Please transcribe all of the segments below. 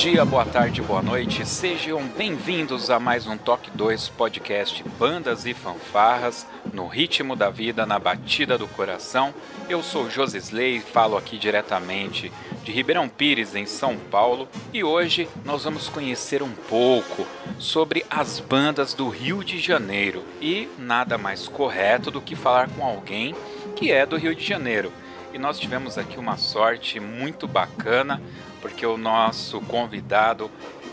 dia, boa tarde, boa noite. Sejam bem-vindos a mais um Toque 2 podcast Bandas e Fanfarras, no ritmo da vida, na batida do coração. Eu sou Josisley e falo aqui diretamente de Ribeirão Pires, em São Paulo, e hoje nós vamos conhecer um pouco sobre as bandas do Rio de Janeiro. E nada mais correto do que falar com alguém que é do Rio de Janeiro. E nós tivemos aqui uma sorte muito bacana, porque o nosso convidado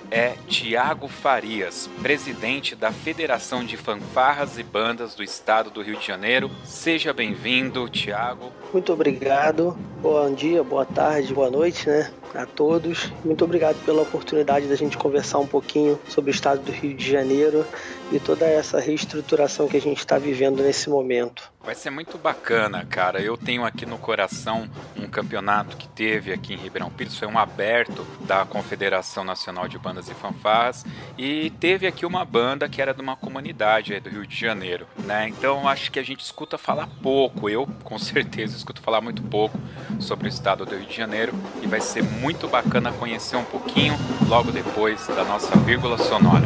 é Tiago Farias, presidente da Federação de Fanfarras e Bandas do Estado do Rio de Janeiro. Seja bem-vindo, Tiago. Muito obrigado. Bom dia, boa tarde, boa noite, né? A todos. Muito obrigado pela oportunidade da gente conversar um pouquinho sobre o estado do Rio de Janeiro e toda essa reestruturação que a gente está vivendo nesse momento. Vai ser muito bacana, cara. Eu tenho aqui no coração um campeonato que teve aqui em Ribeirão Pires, foi um aberto da Confederação Nacional de Bandas e Fanfarras e teve aqui uma banda que era de uma comunidade do Rio de Janeiro, né? Então acho que a gente escuta falar pouco, eu com certeza escuto falar muito pouco sobre o estado do Rio de Janeiro e vai ser muito bacana conhecer um pouquinho logo depois da nossa vírgula sonora.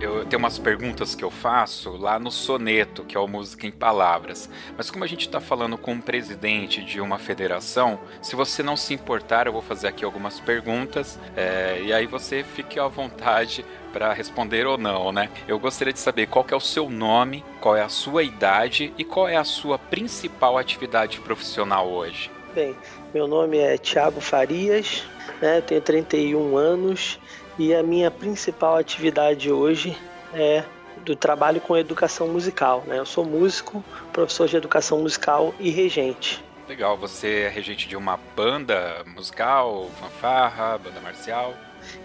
eu tenho umas perguntas que eu faço lá no Soneto, que é o Música em Palavras. Mas como a gente está falando com um presidente de uma federação, se você não se importar, eu vou fazer aqui algumas perguntas é, e aí você fique à vontade para responder ou não, né? Eu gostaria de saber qual é o seu nome, qual é a sua idade e qual é a sua principal atividade profissional hoje. Bem, meu nome é Tiago Farias, né, tenho 31 anos e a minha principal atividade hoje é do trabalho com educação musical. Né? Eu sou músico, professor de educação musical e regente. Legal, você é regente de uma banda musical, fanfarra, banda marcial?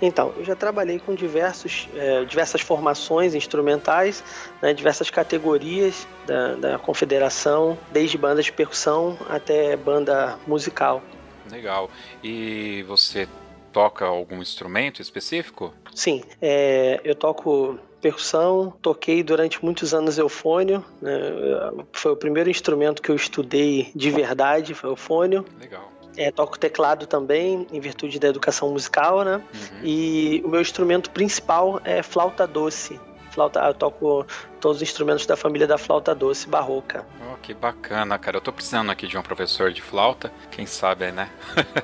Então, eu já trabalhei com diversos, é, diversas formações instrumentais, né, diversas categorias da, da confederação, desde banda de percussão até banda musical. Legal. E você toca algum instrumento específico? Sim, é, eu toco percussão, toquei durante muitos anos eufônio, né? foi o primeiro instrumento que eu estudei de verdade, foi o eufônio. Legal. É, toco teclado também, em virtude da educação musical, né? Uhum. E o meu instrumento principal é flauta doce. Flauta, eu toco todos os instrumentos da família da flauta doce barroca. Oh, que bacana, cara. Eu tô precisando aqui de um professor de flauta. Quem sabe, né?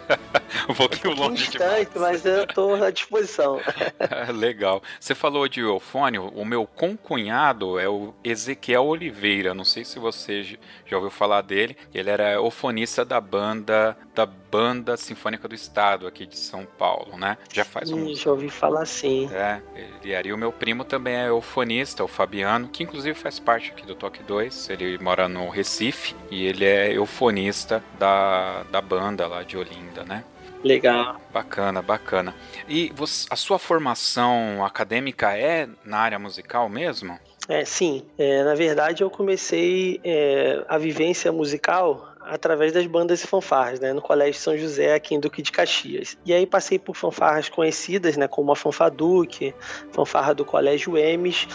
um pouquinho um longe distante, mas eu tô à disposição. Legal. Você falou de eufônio. O meu concunhado é o Ezequiel Oliveira. Não sei se você já ouviu falar dele. Ele era eufonista da banda da Banda Sinfônica do Estado aqui de São Paulo, né? Já faz um. Já ouvi falar sim. É, ele era. E o meu primo também é eufonista, o Fabiano que inclusive faz parte aqui do Toque 2. Ele mora no Recife e ele é eufonista da, da banda lá de Olinda, né? Legal. Bacana, bacana. E você, a sua formação acadêmica é na área musical mesmo? É, sim. É, na verdade, eu comecei é, a vivência musical através das bandas e fanfarras, né, no Colégio São José, aqui em Duque de Caxias. E aí passei por fanfarras conhecidas, né, como a Fanfaduque, fanfarra do Colégio Emes,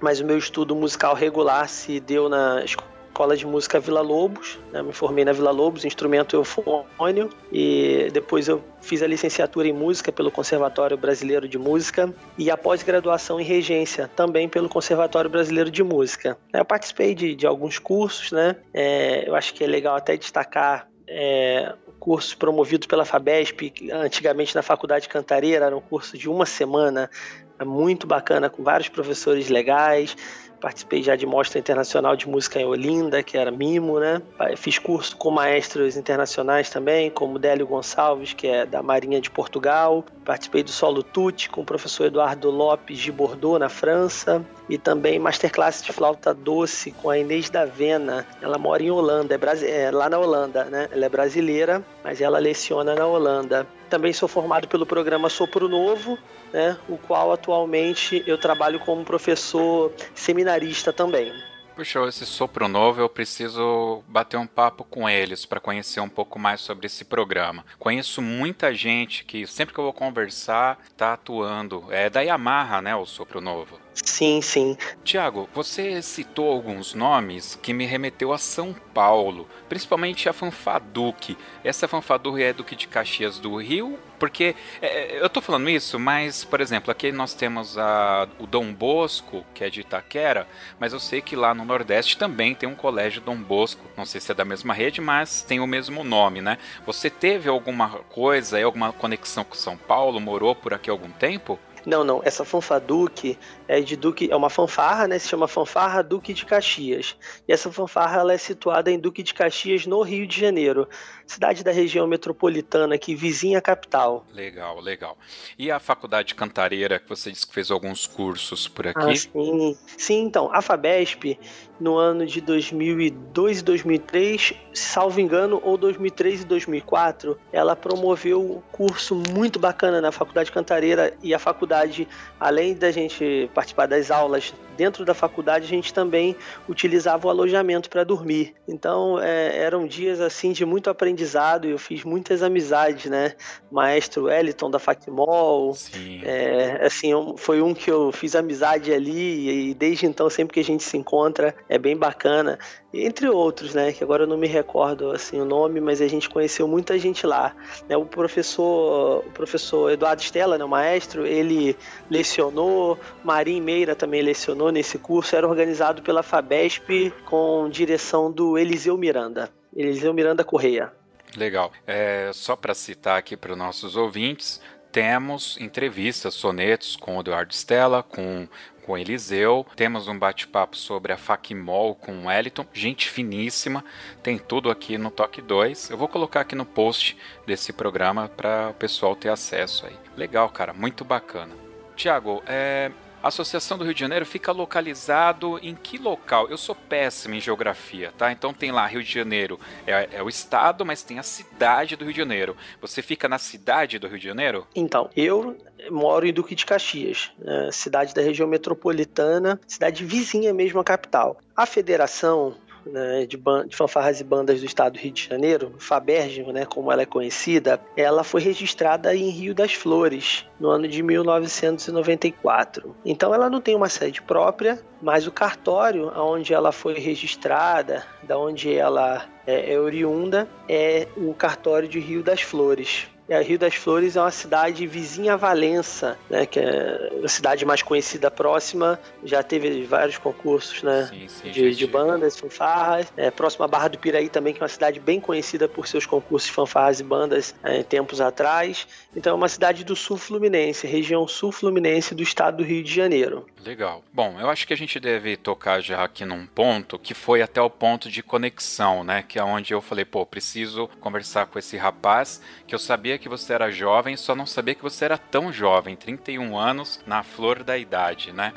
mas o meu estudo musical regular se deu na Escola de Música Vila Lobos, né? me formei na Vila Lobos, instrumento eufônio, e depois eu fiz a licenciatura em música pelo Conservatório Brasileiro de Música e a pós-graduação em regência também pelo Conservatório Brasileiro de Música. Eu participei de, de alguns cursos, né? É, eu acho que é legal até destacar é, curso promovido pela FABESP, antigamente na Faculdade Cantareira, era um curso de uma semana é muito bacana, com vários professores legais. Participei já de Mostra Internacional de Música em Olinda, que era Mimo, né? Fiz curso com maestros internacionais também, como Délio Gonçalves, que é da Marinha de Portugal. Participei do Solo Tutti com o professor Eduardo Lopes de Bordeaux, na França. E também Masterclass de Flauta Doce com a Inês da Vena. Ela mora em Holanda, é, é lá na Holanda, né? Ela é brasileira, mas ela leciona na Holanda. Também sou formado pelo programa Sopro Novo, né, o qual atualmente eu trabalho como professor seminarista também. Puxa, esse sopro novo eu preciso bater um papo com eles para conhecer um pouco mais sobre esse programa. Conheço muita gente que sempre que eu vou conversar tá atuando. É da Yamaha, né, o sopro novo. Sim, sim. Tiago, você citou alguns nomes que me remeteu a São Paulo, principalmente a Fanfaduque. Essa Fanfaduque é Duque de Caxias do Rio, porque é, é, eu tô falando isso, mas, por exemplo, aqui nós temos a, o Dom Bosco, que é de Itaquera, mas eu sei que lá no Nordeste também tem um colégio Dom Bosco. Não sei se é da mesma rede, mas tem o mesmo nome, né? Você teve alguma coisa, alguma conexão com São Paulo? Morou por aqui algum tempo? Não, não. Essa fanfaduque é de Duque, é uma fanfarra, né? Se chama Fanfarra Duque de Caxias. E essa fanfarra ela é situada em Duque de Caxias, no Rio de Janeiro, cidade da região metropolitana aqui, vizinha à capital. Legal, legal. E a faculdade Cantareira, que você disse que fez alguns cursos por aqui? Ah, sim. sim, então, a Fabesp, no ano de 2002 e 2003, salvo engano, ou 2003 e 2004, ela promoveu um curso muito bacana na faculdade Cantareira e a faculdade faculdade, além da gente participar das aulas dentro da faculdade, a gente também utilizava o alojamento para dormir. Então, é, eram dias assim de muito aprendizado. Eu fiz muitas amizades, né? Maestro Wellington da Facmol, é, assim, foi um que eu fiz amizade ali e desde então sempre que a gente se encontra é bem bacana entre outros, né? Que agora eu não me recordo assim o nome, mas a gente conheceu muita gente lá. Né? O professor, o professor Eduardo Stella, né, o maestro, ele lecionou, Marim Meira também lecionou nesse curso. Era organizado pela Fabesp com direção do Eliseu Miranda, Eliseu Miranda Correia. Legal. É, só para citar aqui para os nossos ouvintes, temos entrevistas, sonetos com o Eduardo Stella, com com Eliseu, temos um bate-papo sobre a Facmol com o Wellington, gente finíssima, tem tudo aqui no Toque 2. Eu vou colocar aqui no post desse programa para o pessoal ter acesso aí. Legal, cara, muito bacana. Tiago, é, A Associação do Rio de Janeiro fica localizado em que local? Eu sou péssimo em geografia, tá? Então tem lá Rio de Janeiro, é, é o estado, mas tem a cidade do Rio de Janeiro. Você fica na cidade do Rio de Janeiro? Então, eu moro em Duque de Caxias, né, cidade da região metropolitana, cidade vizinha mesmo à capital. A federação né, de, de, fanfarras e bandas do estado do Rio de Janeiro, Faberge, né, como ela é conhecida, ela foi registrada em Rio das Flores, no ano de 1994. Então ela não tem uma sede própria, mas o cartório onde ela foi registrada, da onde ela é, é oriunda, é o cartório de Rio das Flores. E a Rio das Flores é uma cidade vizinha a Valença, né, que é a cidade mais conhecida próxima. Já teve vários concursos né, sim, sim, de, de, bandas, fanfarras. É, próxima a Barra do Piraí também, que é uma cidade bem conhecida por seus concursos de fanfarras e bandas é, tempos atrás. Então é uma cidade do sul fluminense, região sul fluminense do estado do Rio de Janeiro. Legal. Bom, eu acho que a gente deve tocar já aqui num ponto que foi até o ponto de conexão, né? Que é onde eu falei, pô, preciso conversar com esse rapaz que eu sabia sabia que você era jovem, só não sabia que você era tão jovem, 31 anos, na flor da idade, né?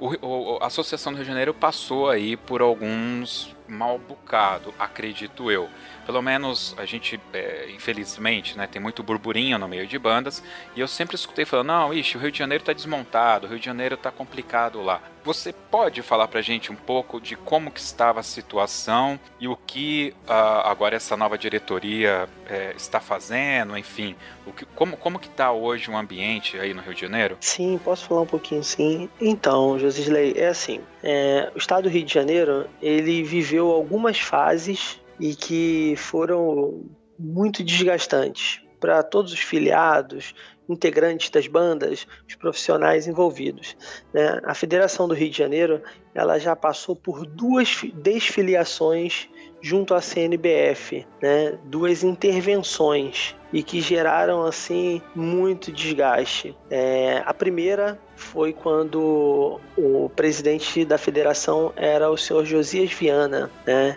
Uh, a Associação do Rio de Janeiro passou aí por alguns mal bocado, acredito eu. Pelo menos a gente, é, infelizmente, né, tem muito burburinho no meio de bandas, e eu sempre escutei falando, não, ixi, o Rio de Janeiro tá desmontado, o Rio de Janeiro tá complicado lá. Você pode falar pra gente um pouco de como que estava a situação e o que uh, agora essa nova diretoria é, está fazendo, enfim, o que, como, como que tá hoje o ambiente aí no Rio de Janeiro? Sim, posso falar um pouquinho sim. Então, Josisley, é assim, é, o estado do Rio de Janeiro, ele viveu algumas fases e que foram muito desgastantes para todos os filiados, integrantes das bandas, os profissionais envolvidos. Né? A Federação do Rio de Janeiro ela já passou por duas desfiliações junto à CNBF, né? duas intervenções e que geraram assim muito desgaste. É, a primeira foi quando o presidente da federação era o senhor Josias Viana, né?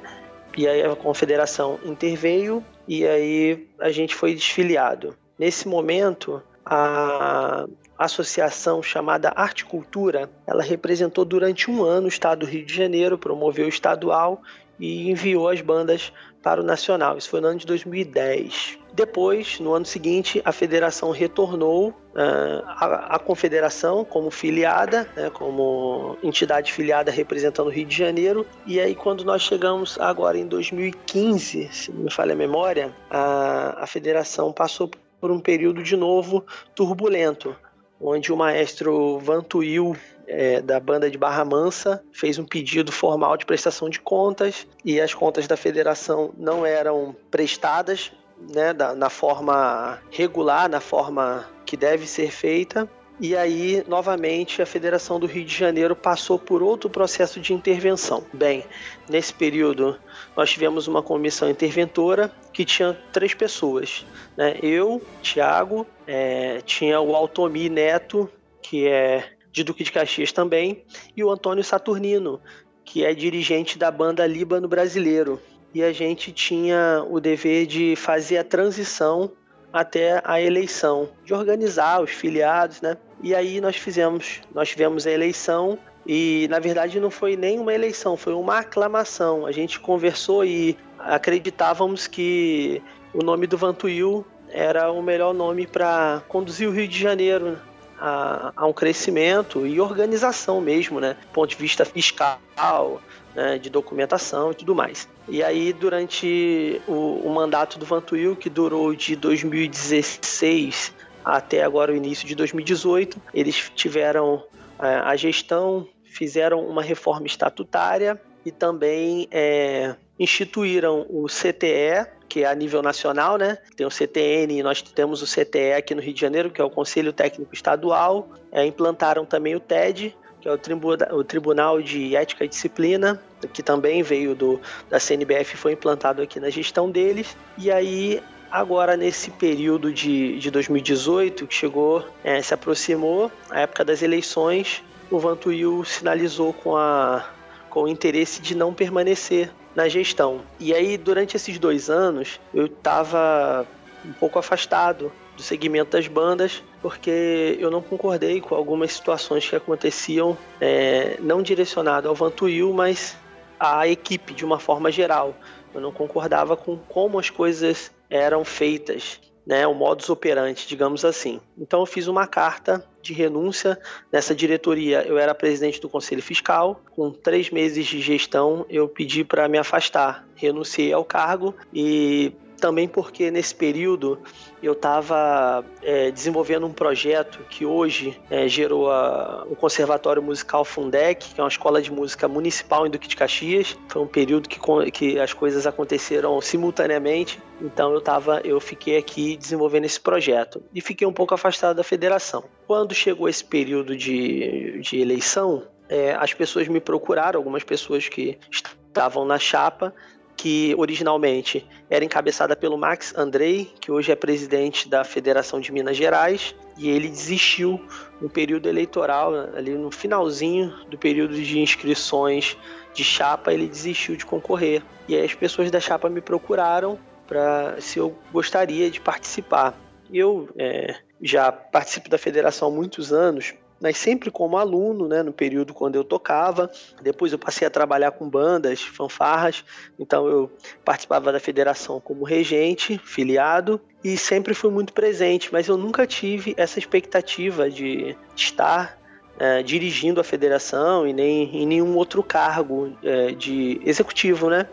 E aí a confederação interveio e aí a gente foi desfiliado. Nesse momento, a associação chamada Arte Cultura, ela representou durante um ano o estado do Rio de Janeiro, promoveu o estadual e enviou as bandas para o nacional. Isso foi no ano de 2010. Depois, no ano seguinte, a federação retornou uh, à, à, confederação como filiada, né, como entidade filiada representando o Rio de Janeiro. E aí, quando nós chegamos agora em 2015, se não me falha a memória, a, a federação passou por um período de novo turbulento, onde o maestro Vantuil é, da banda de Barra Mansa fez um pedido formal de prestação de contas e as contas da federação não eram prestadas né, da, na forma regular, na forma que deve ser feita. E aí, novamente, a Federação do Rio de Janeiro passou por outro processo de intervenção. Bem, nesse período, nós tivemos uma comissão interventora que tinha três pessoas. Né? Eu, Tiago, é, tinha o Altomi Neto, que é de Duque de Caxias também, e o Antônio Saturnino, que é dirigente da banda Líbano Brasileiro e a gente tinha o dever de fazer a transição até a eleição, de organizar os filiados, né? E aí nós fizemos, nós tivemos a eleição e na verdade não foi nem uma eleição, foi uma aclamação. A gente conversou e acreditávamos que o nome do Vantuil era o melhor nome para conduzir o Rio de Janeiro a, a, um crescimento e organização mesmo, né? Do ponto de vista fiscal, né, de documentação e tudo mais. E aí, durante o, o mandato do Vantuil, que durou de 2016 até agora o início de 2018, eles tiveram é, a gestão, fizeram uma reforma estatutária e também é, instituíram o CTE, que é a nível nacional, né? Tem o CTN e nós temos o CTE aqui no Rio de Janeiro, que é o Conselho Técnico Estadual. É, implantaram também o TED, que é o, o Tribunal de Ética e Disciplina, que também veio do, da CNBF e foi implantado aqui na gestão deles. E aí, agora nesse período de, de 2018, que chegou, é, se aproximou, a época das eleições, o Vantuil sinalizou com, a, com o interesse de não permanecer na gestão. E aí, durante esses dois anos, eu estava um pouco afastado do segmento das bandas, porque eu não concordei com algumas situações que aconteciam, é, não direcionado ao Vantuil, mas à equipe de uma forma geral. Eu não concordava com como as coisas eram feitas né, o modus operandi, digamos assim. Então eu fiz uma carta de renúncia nessa diretoria. Eu era presidente do conselho fiscal, com três meses de gestão eu pedi para me afastar, renunciei ao cargo e também porque nesse período eu estava é, desenvolvendo um projeto que hoje é, gerou a, o Conservatório Musical Fundec, que é uma escola de música municipal em Duque de Caxias. Foi um período que, que as coisas aconteceram simultaneamente, então eu tava, eu fiquei aqui desenvolvendo esse projeto e fiquei um pouco afastado da federação. Quando chegou esse período de, de eleição, é, as pessoas me procuraram, algumas pessoas que estavam na chapa, que originalmente era encabeçada pelo Max Andrei, que hoje é presidente da Federação de Minas Gerais, e ele desistiu no período eleitoral, ali no finalzinho do período de inscrições de chapa, ele desistiu de concorrer. E aí as pessoas da chapa me procuraram para se eu gostaria de participar. Eu é, já participo da federação há muitos anos mas sempre como aluno, né, no período quando eu tocava. Depois eu passei a trabalhar com bandas, fanfarras, então eu participava da federação como regente, filiado, e sempre fui muito presente, mas eu nunca tive essa expectativa de estar é, dirigindo a federação e nem em nenhum outro cargo é, de executivo, né?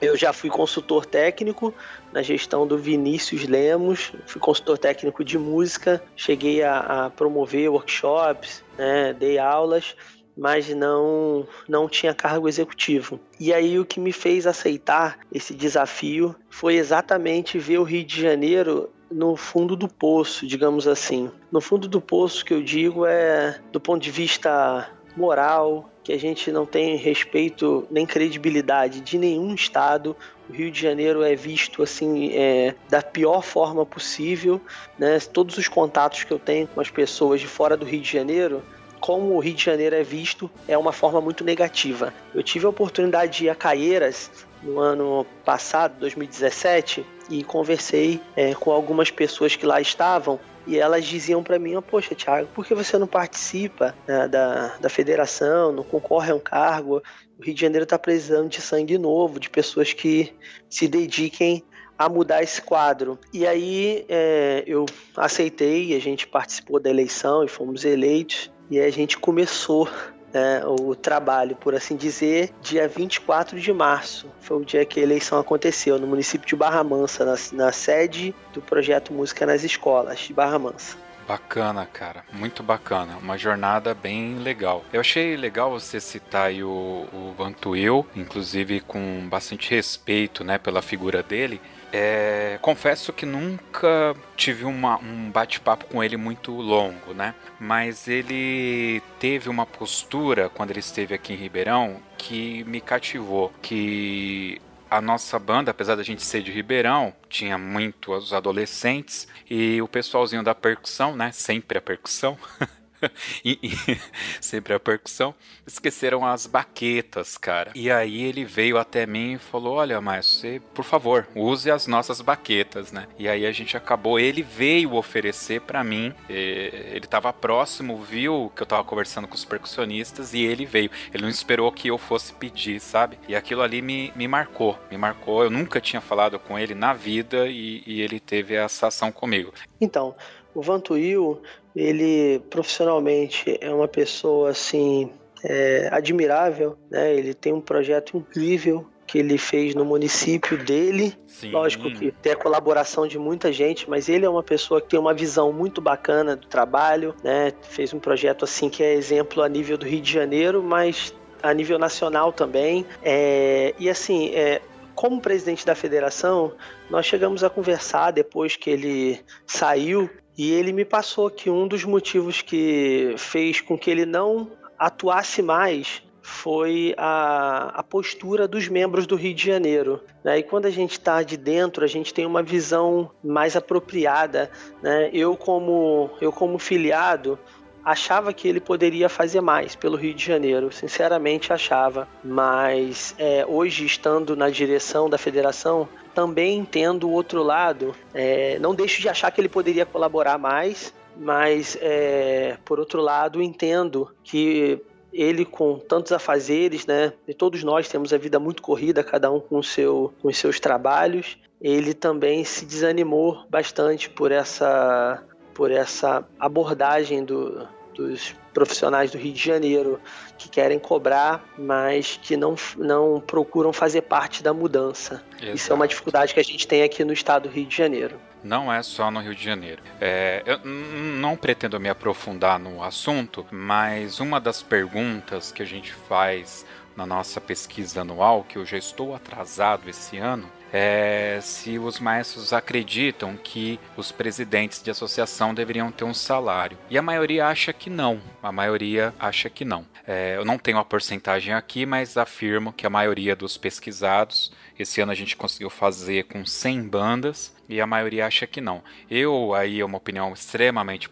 Eu já fui consultor técnico na gestão do Vinícius Lemos, fui consultor técnico de música, cheguei a, a promover workshops, né, dei aulas, mas não, não tinha cargo executivo. E aí o que me fez aceitar esse desafio foi exatamente ver o Rio de Janeiro no fundo do poço, digamos assim. No fundo do poço que eu digo é do ponto de vista moral, que a gente não tem respeito nem credibilidade de nenhum estado. O Rio de Janeiro é visto assim é, da pior forma possível, né? Todos os contatos que eu tenho com as pessoas de fora do Rio de Janeiro como o Rio de Janeiro é visto é uma forma muito negativa. Eu tive a oportunidade de ir a Caieiras no ano passado, 2017, e conversei é, com algumas pessoas que lá estavam e elas diziam para mim: Poxa, Thiago, por que você não participa né, da, da federação, não concorre a um cargo? O Rio de Janeiro está precisando de sangue novo, de pessoas que se dediquem a mudar esse quadro. E aí é, eu aceitei, a gente participou da eleição e fomos eleitos, e a gente começou né, o trabalho, por assim dizer, dia 24 de março. Foi o dia que a eleição aconteceu, no município de Barra Mansa, na, na sede do projeto Música nas Escolas de Barra Mansa. Bacana, cara. Muito bacana. Uma jornada bem legal. Eu achei legal você citar aí o, o Vantuil, inclusive com bastante respeito né, pela figura dele. É, confesso que nunca tive uma, um bate-papo com ele muito longo, né? Mas ele teve uma postura quando ele esteve aqui em Ribeirão que me cativou, que a nossa banda, apesar da gente ser de Ribeirão, tinha muitos adolescentes e o pessoalzinho da percussão, né? Sempre a percussão. sempre a percussão, esqueceram as baquetas, cara. E aí ele veio até mim e falou: Olha, mas você, por favor, use as nossas baquetas, né? E aí a gente acabou, ele veio oferecer para mim, ele tava próximo, viu que eu tava conversando com os percussionistas e ele veio. Ele não esperou que eu fosse pedir, sabe? E aquilo ali me, me marcou, me marcou. Eu nunca tinha falado com ele na vida e, e ele teve essa ação comigo. Então, o Vantuil, ele profissionalmente é uma pessoa assim é, admirável, né? Ele tem um projeto incrível que ele fez no município dele. Sim. Lógico que tem a colaboração de muita gente, mas ele é uma pessoa que tem uma visão muito bacana do trabalho, né? Fez um projeto assim que é exemplo a nível do Rio de Janeiro, mas a nível nacional também. É, e assim, é, como presidente da federação, nós chegamos a conversar depois que ele saiu e ele me passou que um dos motivos que fez com que ele não atuasse mais foi a, a postura dos membros do Rio de Janeiro. Né? E quando a gente está de dentro, a gente tem uma visão mais apropriada. Né? Eu, como, eu, como filiado, achava que ele poderia fazer mais pelo Rio de Janeiro, sinceramente achava. Mas é, hoje, estando na direção da federação, também entendo o outro lado. É, não deixo de achar que ele poderia colaborar mais, mas é, por outro lado, entendo que ele com tantos afazeres, né? E todos nós temos a vida muito corrida, cada um com, seu, com os seus trabalhos. Ele também se desanimou bastante por essa, por essa abordagem do, dos profissionais do Rio de Janeiro que querem cobrar, mas que não, não procuram fazer parte da mudança. Exato. Isso é uma dificuldade que a gente tem aqui no estado do Rio de Janeiro. Não é só no Rio de Janeiro. É, eu não pretendo me aprofundar no assunto, mas uma das perguntas que a gente faz na nossa pesquisa anual, que eu já estou atrasado esse ano, é se os maestros acreditam que os presidentes de associação deveriam ter um salário. E a maioria acha que não. A maioria acha que não. É, eu não tenho a porcentagem aqui, mas afirmo que a maioria dos pesquisados, esse ano a gente conseguiu fazer com 100 bandas, e a maioria acha que não. Eu, aí é uma opinião extremamente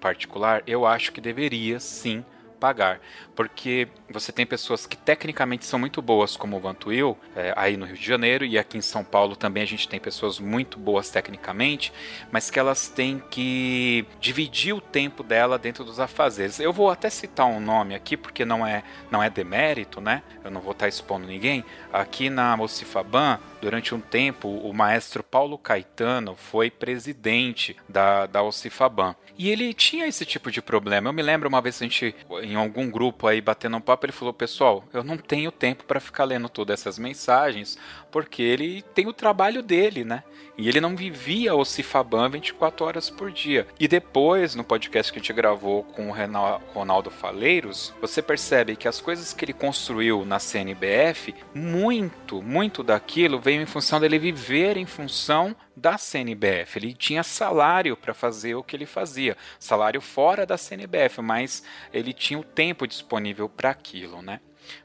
particular, eu acho que deveria sim pagar. Porque você tem pessoas que tecnicamente são muito boas, como o Vantuil, é, aí no Rio de Janeiro, e aqui em São Paulo também a gente tem pessoas muito boas tecnicamente, mas que elas têm que dividir o tempo dela dentro dos afazeres. Eu vou até citar um nome aqui, porque não é, não é demérito, né? Eu não vou estar expondo ninguém. Aqui na Mocifaban, durante um tempo, o maestro Paulo Caetano foi presidente da, da Ocifaban. E ele tinha esse tipo de problema. Eu me lembro uma vez a gente, em algum grupo aí, batendo um papo, ele falou: Pessoal, eu não tenho tempo para ficar lendo todas essas mensagens, porque ele tem o trabalho dele, né? E ele não vivia o Cifaban 24 horas por dia. E depois, no podcast que a gente gravou com o Ronaldo Faleiros, você percebe que as coisas que ele construiu na CNBF, muito, muito daquilo veio em função dele viver em função da CNBF. Ele tinha salário para fazer o que ele fazia, salário fora da CNBF, mas ele tinha o tempo disponível para aquilo, né?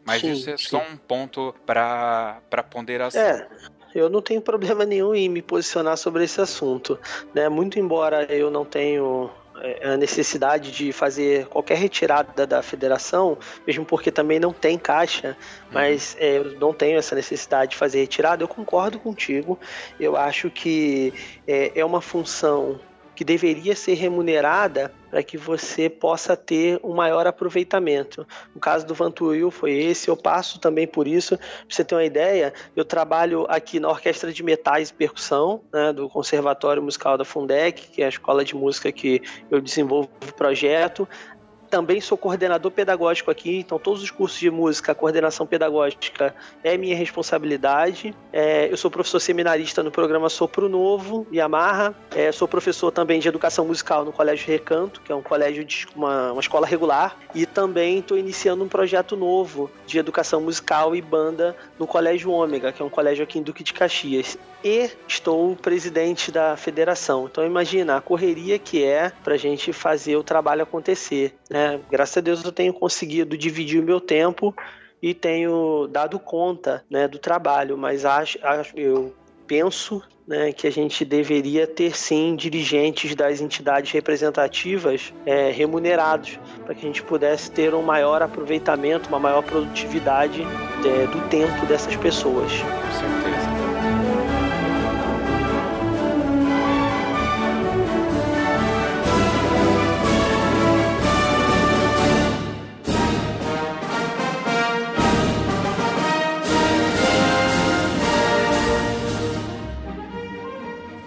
Mas sim, isso é sim. só um ponto para ponderação. É, eu não tenho problema nenhum em me posicionar sobre esse assunto. Né? Muito embora eu não tenho é, a necessidade de fazer qualquer retirada da federação, mesmo porque também não tem caixa, uhum. mas é, eu não tenho essa necessidade de fazer retirada, eu concordo contigo. Eu acho que é, é uma função que deveria ser remunerada para que você possa ter um maior aproveitamento. No caso do Vantuil foi esse, eu passo também por isso. Para você ter uma ideia, eu trabalho aqui na Orquestra de Metais e Percussão, né, do Conservatório Musical da Fundec, que é a escola de música que eu desenvolvo o projeto também sou coordenador pedagógico aqui, então todos os cursos de música, coordenação pedagógica é minha responsabilidade. É, eu sou professor seminarista no programa Sopro Novo Amarra. É, sou professor também de educação musical no Colégio Recanto, que é um colégio de uma, uma escola regular. E também estou iniciando um projeto novo de educação musical e banda no Colégio Ômega, que é um colégio aqui em Duque de Caxias. E estou presidente da federação. Então imagina a correria que é para a gente fazer o trabalho acontecer. Né? Graças a Deus eu tenho conseguido dividir o meu tempo e tenho dado conta né, do trabalho, mas acho, acho eu penso né, que a gente deveria ter sim dirigentes das entidades representativas é, remunerados para que a gente pudesse ter um maior aproveitamento, uma maior produtividade é, do tempo dessas pessoas. Com certeza.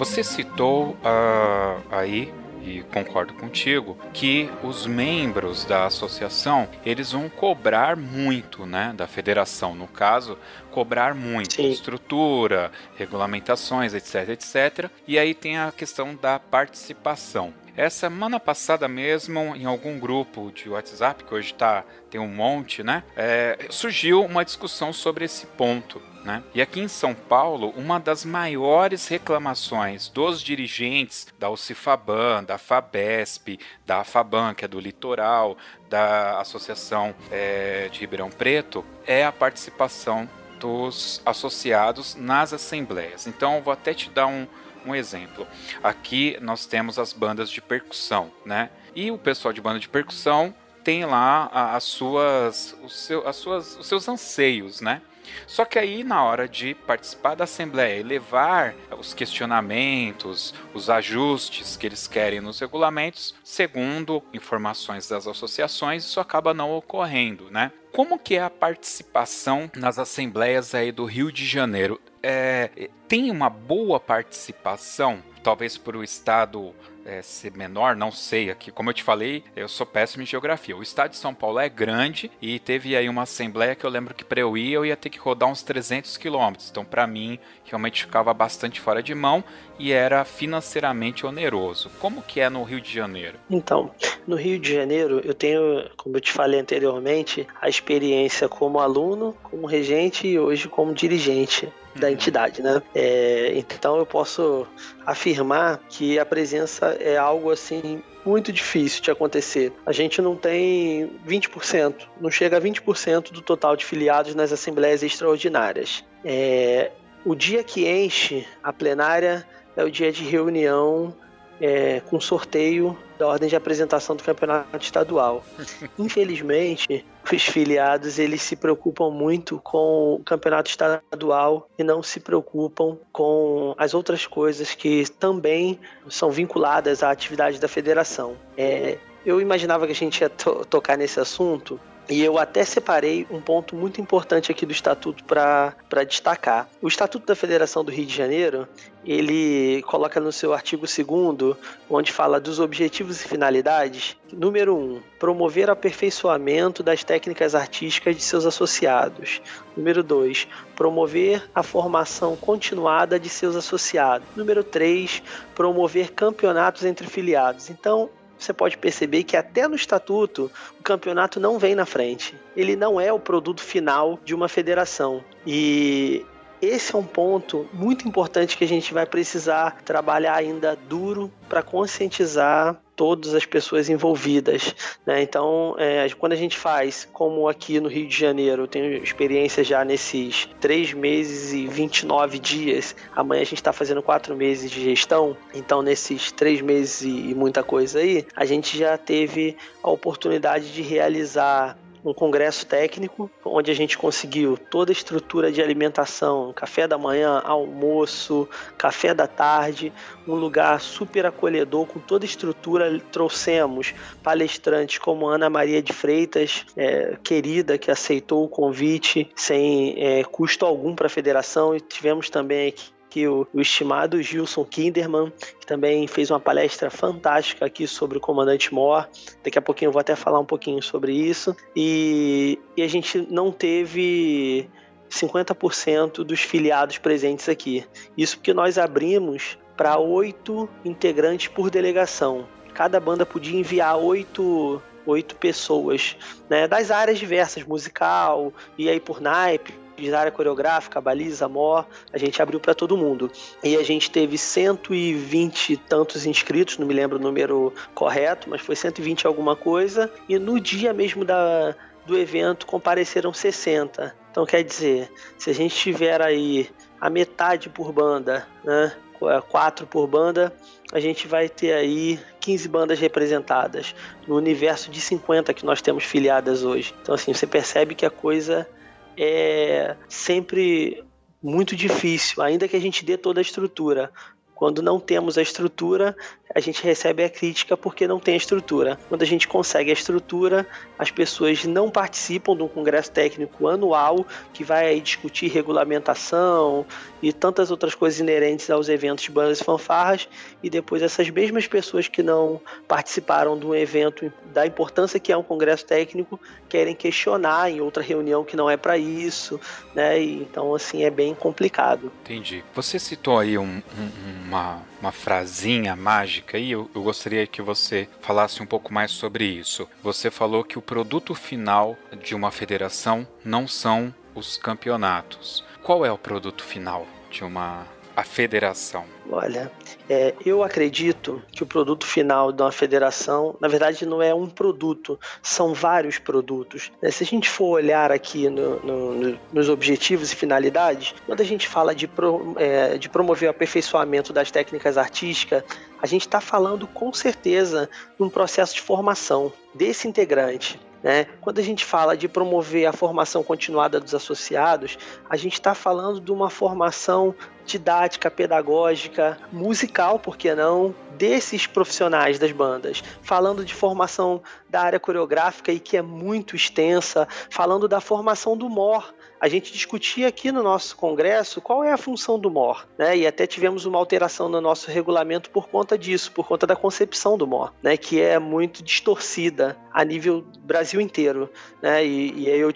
Você citou uh, aí e concordo contigo que os membros da associação eles vão cobrar muito, né, da federação, no caso, cobrar muito Sim. estrutura, regulamentações, etc, etc. E aí tem a questão da participação. Essa semana passada mesmo, em algum grupo de WhatsApp, que hoje tá, tem um monte, né? É, surgiu uma discussão sobre esse ponto. Né? E aqui em São Paulo, uma das maiores reclamações dos dirigentes da Ucifaban, da Fabesp, da Afaban, que é do litoral, da Associação é, de Ribeirão Preto, é a participação dos associados nas assembleias. Então, vou até te dar um, um exemplo. Aqui nós temos as bandas de percussão, né? E o pessoal de banda de percussão tem lá as suas, os, seu, as suas, os seus anseios, né? Só que aí, na hora de participar da Assembleia e levar os questionamentos, os ajustes que eles querem nos regulamentos, segundo informações das associações, isso acaba não ocorrendo, né? Como que é a participação nas assembleias aí do Rio de Janeiro? É, tem uma boa participação, talvez por o estado é, ser menor, não sei aqui. Como eu te falei, eu sou péssimo em geografia. O estado de São Paulo é grande e teve aí uma assembleia que eu lembro que para eu ir eu ia ter que rodar uns 300 quilômetros. Então, para mim, realmente ficava bastante fora de mão e era financeiramente oneroso. Como que é no Rio de Janeiro? Então, no Rio de Janeiro, eu tenho, como eu te falei anteriormente, a experiência como aluno, como regente e hoje como dirigente da uhum. entidade, né? É, então eu posso afirmar que a presença é algo assim muito difícil de acontecer. A gente não tem 20%, não chega a 20% do total de filiados nas assembleias extraordinárias. É, o dia que enche a plenária é o dia de reunião é, com sorteio da ordem de apresentação do campeonato estadual. Infelizmente, os filiados eles se preocupam muito com o campeonato estadual e não se preocupam com as outras coisas que também são vinculadas à atividade da federação. É, eu imaginava que a gente ia to tocar nesse assunto e eu até separei um ponto muito importante aqui do estatuto para destacar. O Estatuto da Federação do Rio de Janeiro, ele coloca no seu artigo 2 onde fala dos objetivos e finalidades, número 1, um, promover o aperfeiçoamento das técnicas artísticas de seus associados. Número 2, promover a formação continuada de seus associados. Número 3, promover campeonatos entre filiados. Então, você pode perceber que até no estatuto o campeonato não vem na frente. Ele não é o produto final de uma federação. E esse é um ponto muito importante que a gente vai precisar trabalhar ainda duro para conscientizar todas as pessoas envolvidas. Né? Então, é, quando a gente faz, como aqui no Rio de Janeiro, eu tenho experiência já nesses 3 meses e 29 dias, amanhã a gente está fazendo 4 meses de gestão, então nesses 3 meses e muita coisa aí, a gente já teve a oportunidade de realizar um congresso técnico, onde a gente conseguiu toda a estrutura de alimentação, café da manhã, almoço, café da tarde, um lugar super acolhedor, com toda a estrutura. Trouxemos palestrantes como Ana Maria de Freitas, é, querida, que aceitou o convite sem é, custo algum para a federação, e tivemos também aqui que o, o, estimado Gilson Kinderman, que também fez uma palestra fantástica aqui sobre o comandante Mor. Daqui a pouquinho eu vou até falar um pouquinho sobre isso. E, e a gente não teve 50% dos filiados presentes aqui. Isso porque nós abrimos para oito integrantes por delegação. Cada banda podia enviar oito oito pessoas, né, das áreas diversas, musical, e aí por naipe, área coreográfica, baliza, mó, a gente abriu para todo mundo. E a gente teve 120 e tantos inscritos, não me lembro o número correto, mas foi 120 alguma coisa. E no dia mesmo da, do evento compareceram 60. Então quer dizer, se a gente tiver aí a metade por banda, né? Quatro por banda, a gente vai ter aí 15 bandas representadas no universo de 50 que nós temos filiadas hoje. Então, assim, você percebe que a coisa é sempre muito difícil, ainda que a gente dê toda a estrutura. Quando não temos a estrutura, a gente recebe a crítica porque não tem a estrutura. Quando a gente consegue a estrutura, as pessoas não participam de um congresso técnico anual que vai discutir regulamentação e tantas outras coisas inerentes aos eventos de bandas e fanfarras, e depois essas mesmas pessoas que não participaram de um evento da importância que é um congresso técnico querem questionar em outra reunião que não é para isso, né? E, então assim é bem complicado. Entendi. Você citou aí um, um, uma uma frasinha mágica e eu, eu gostaria que você falasse um pouco mais sobre isso. Você falou que o produto final de uma federação não são os campeonatos. Qual é o produto final de uma a federação? Olha, é, eu acredito que o produto final de uma federação, na verdade, não é um produto, são vários produtos. É, se a gente for olhar aqui no, no, nos objetivos e finalidades, quando a gente fala de, pro, é, de promover o aperfeiçoamento das técnicas artísticas, a gente está falando com certeza de um processo de formação desse integrante. Né? Quando a gente fala de promover a formação continuada dos associados, a gente está falando de uma formação didática, pedagógica, musical, por que não, desses profissionais das bandas, falando de formação da área coreográfica e que é muito extensa, falando da formação do MOR, a gente discutia aqui no nosso congresso qual é a função do MOR, né? E até tivemos uma alteração no nosso regulamento por conta disso, por conta da concepção do MOR, né? Que é muito distorcida a nível Brasil inteiro, né? E, e aí eu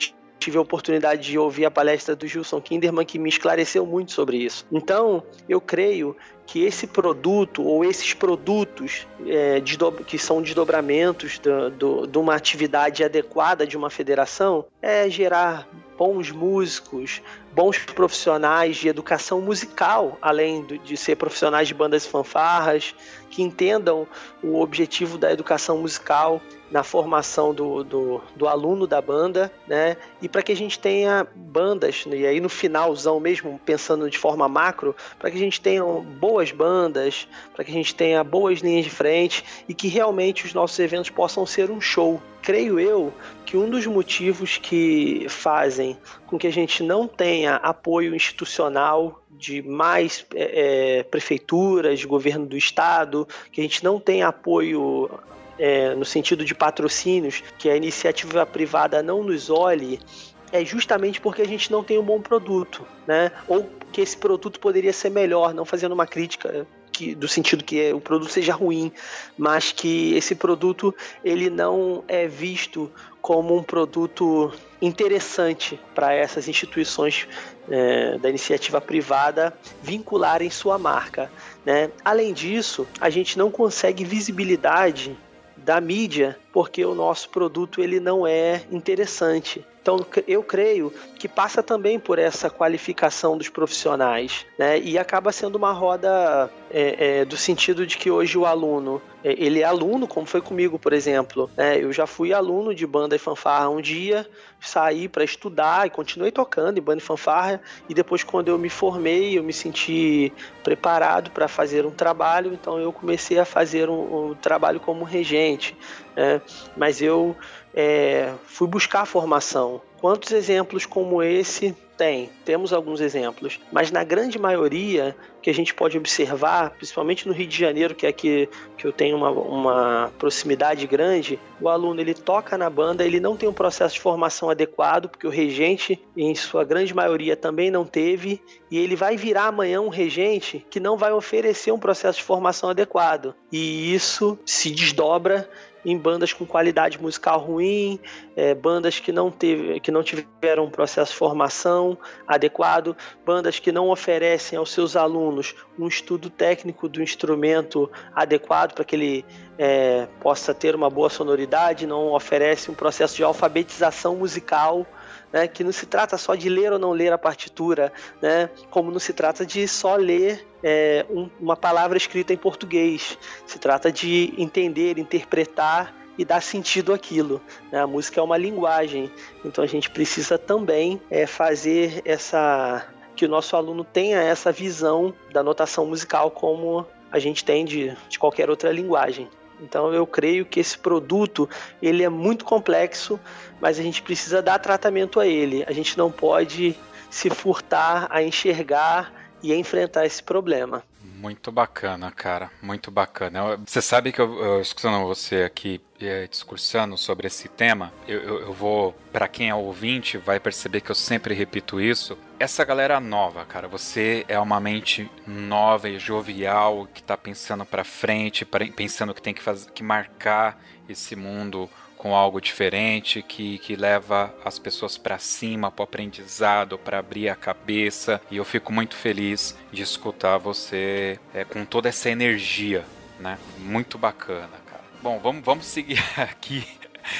tive a oportunidade de ouvir a palestra do Gilson Kinderman que me esclareceu muito sobre isso. Então, eu creio que esse produto ou esses produtos é, que são desdobramentos do, do, de uma atividade adequada de uma federação é gerar bons músicos, bons profissionais de educação musical, além de ser profissionais de bandas e fanfarras, que entendam o objetivo da educação musical na formação do, do, do aluno da banda, né? E para que a gente tenha bandas, né? e aí no finalzão mesmo, pensando de forma macro, para que a gente tenha boas bandas, para que a gente tenha boas linhas de frente e que realmente os nossos eventos possam ser um show. Creio eu que um dos motivos que fazem com que a gente não tenha apoio institucional de mais é, é prefeituras, governo do estado, que a gente não tenha apoio é, no sentido de patrocínios, que a iniciativa privada não nos olhe, é justamente porque a gente não tem um bom produto, né? Ou que esse produto poderia ser melhor, não fazendo uma crítica que, do sentido que o produto seja ruim, mas que esse produto ele não é visto como um produto interessante para essas instituições é, da iniciativa privada vincularem sua marca. Né? Além disso, a gente não consegue visibilidade da mídia porque o nosso produto ele não é interessante. Então, eu creio que passa também por essa qualificação dos profissionais, né? E acaba sendo uma roda é, é, do sentido de que hoje o aluno, é, ele é aluno, como foi comigo, por exemplo. Né? Eu já fui aluno de banda e fanfarra um dia, saí para estudar e continuei tocando em banda e fanfarra. E depois, quando eu me formei, eu me senti preparado para fazer um trabalho, então eu comecei a fazer um, um trabalho como regente. Né? Mas eu é, fui buscar formação. Quantos exemplos como esse tem? Temos alguns exemplos, mas na grande maioria que a gente pode observar, principalmente no Rio de Janeiro, que é aqui que eu tenho uma, uma proximidade grande, o aluno ele toca na banda, ele não tem um processo de formação adequado, porque o regente, em sua grande maioria, também não teve, e ele vai virar amanhã um regente que não vai oferecer um processo de formação adequado. E isso se desdobra em bandas com qualidade musical ruim, é, bandas que não, teve, que não tiveram um processo de formação adequado, bandas que não oferecem aos seus alunos um estudo técnico do instrumento adequado para que ele é, possa ter uma boa sonoridade, não oferece um processo de alfabetização musical né, que não se trata só de ler ou não ler a partitura, né, como não se trata de só ler é, um, uma palavra escrita em português. Se trata de entender, interpretar e dar sentido àquilo. Né? A música é uma linguagem, então a gente precisa também é, fazer essa que o nosso aluno tenha essa visão da notação musical como a gente tem de, de qualquer outra linguagem. Então eu creio que esse produto ele é muito complexo, mas a gente precisa dar tratamento a ele. A gente não pode se furtar a enxergar e a enfrentar esse problema. Muito bacana, cara. Muito bacana. Você sabe que eu, eu escutando você aqui é, discursando sobre esse tema, eu, eu, eu vou, para quem é ouvinte, vai perceber que eu sempre repito isso. Essa galera nova, cara, você é uma mente nova e jovial que tá pensando para frente, pensando que tem que, que marcar esse mundo com algo diferente, que, que leva as pessoas para cima, para o aprendizado, para abrir a cabeça. E eu fico muito feliz de escutar você é, com toda essa energia, né? Muito bacana, cara. Bom, vamos, vamos seguir aqui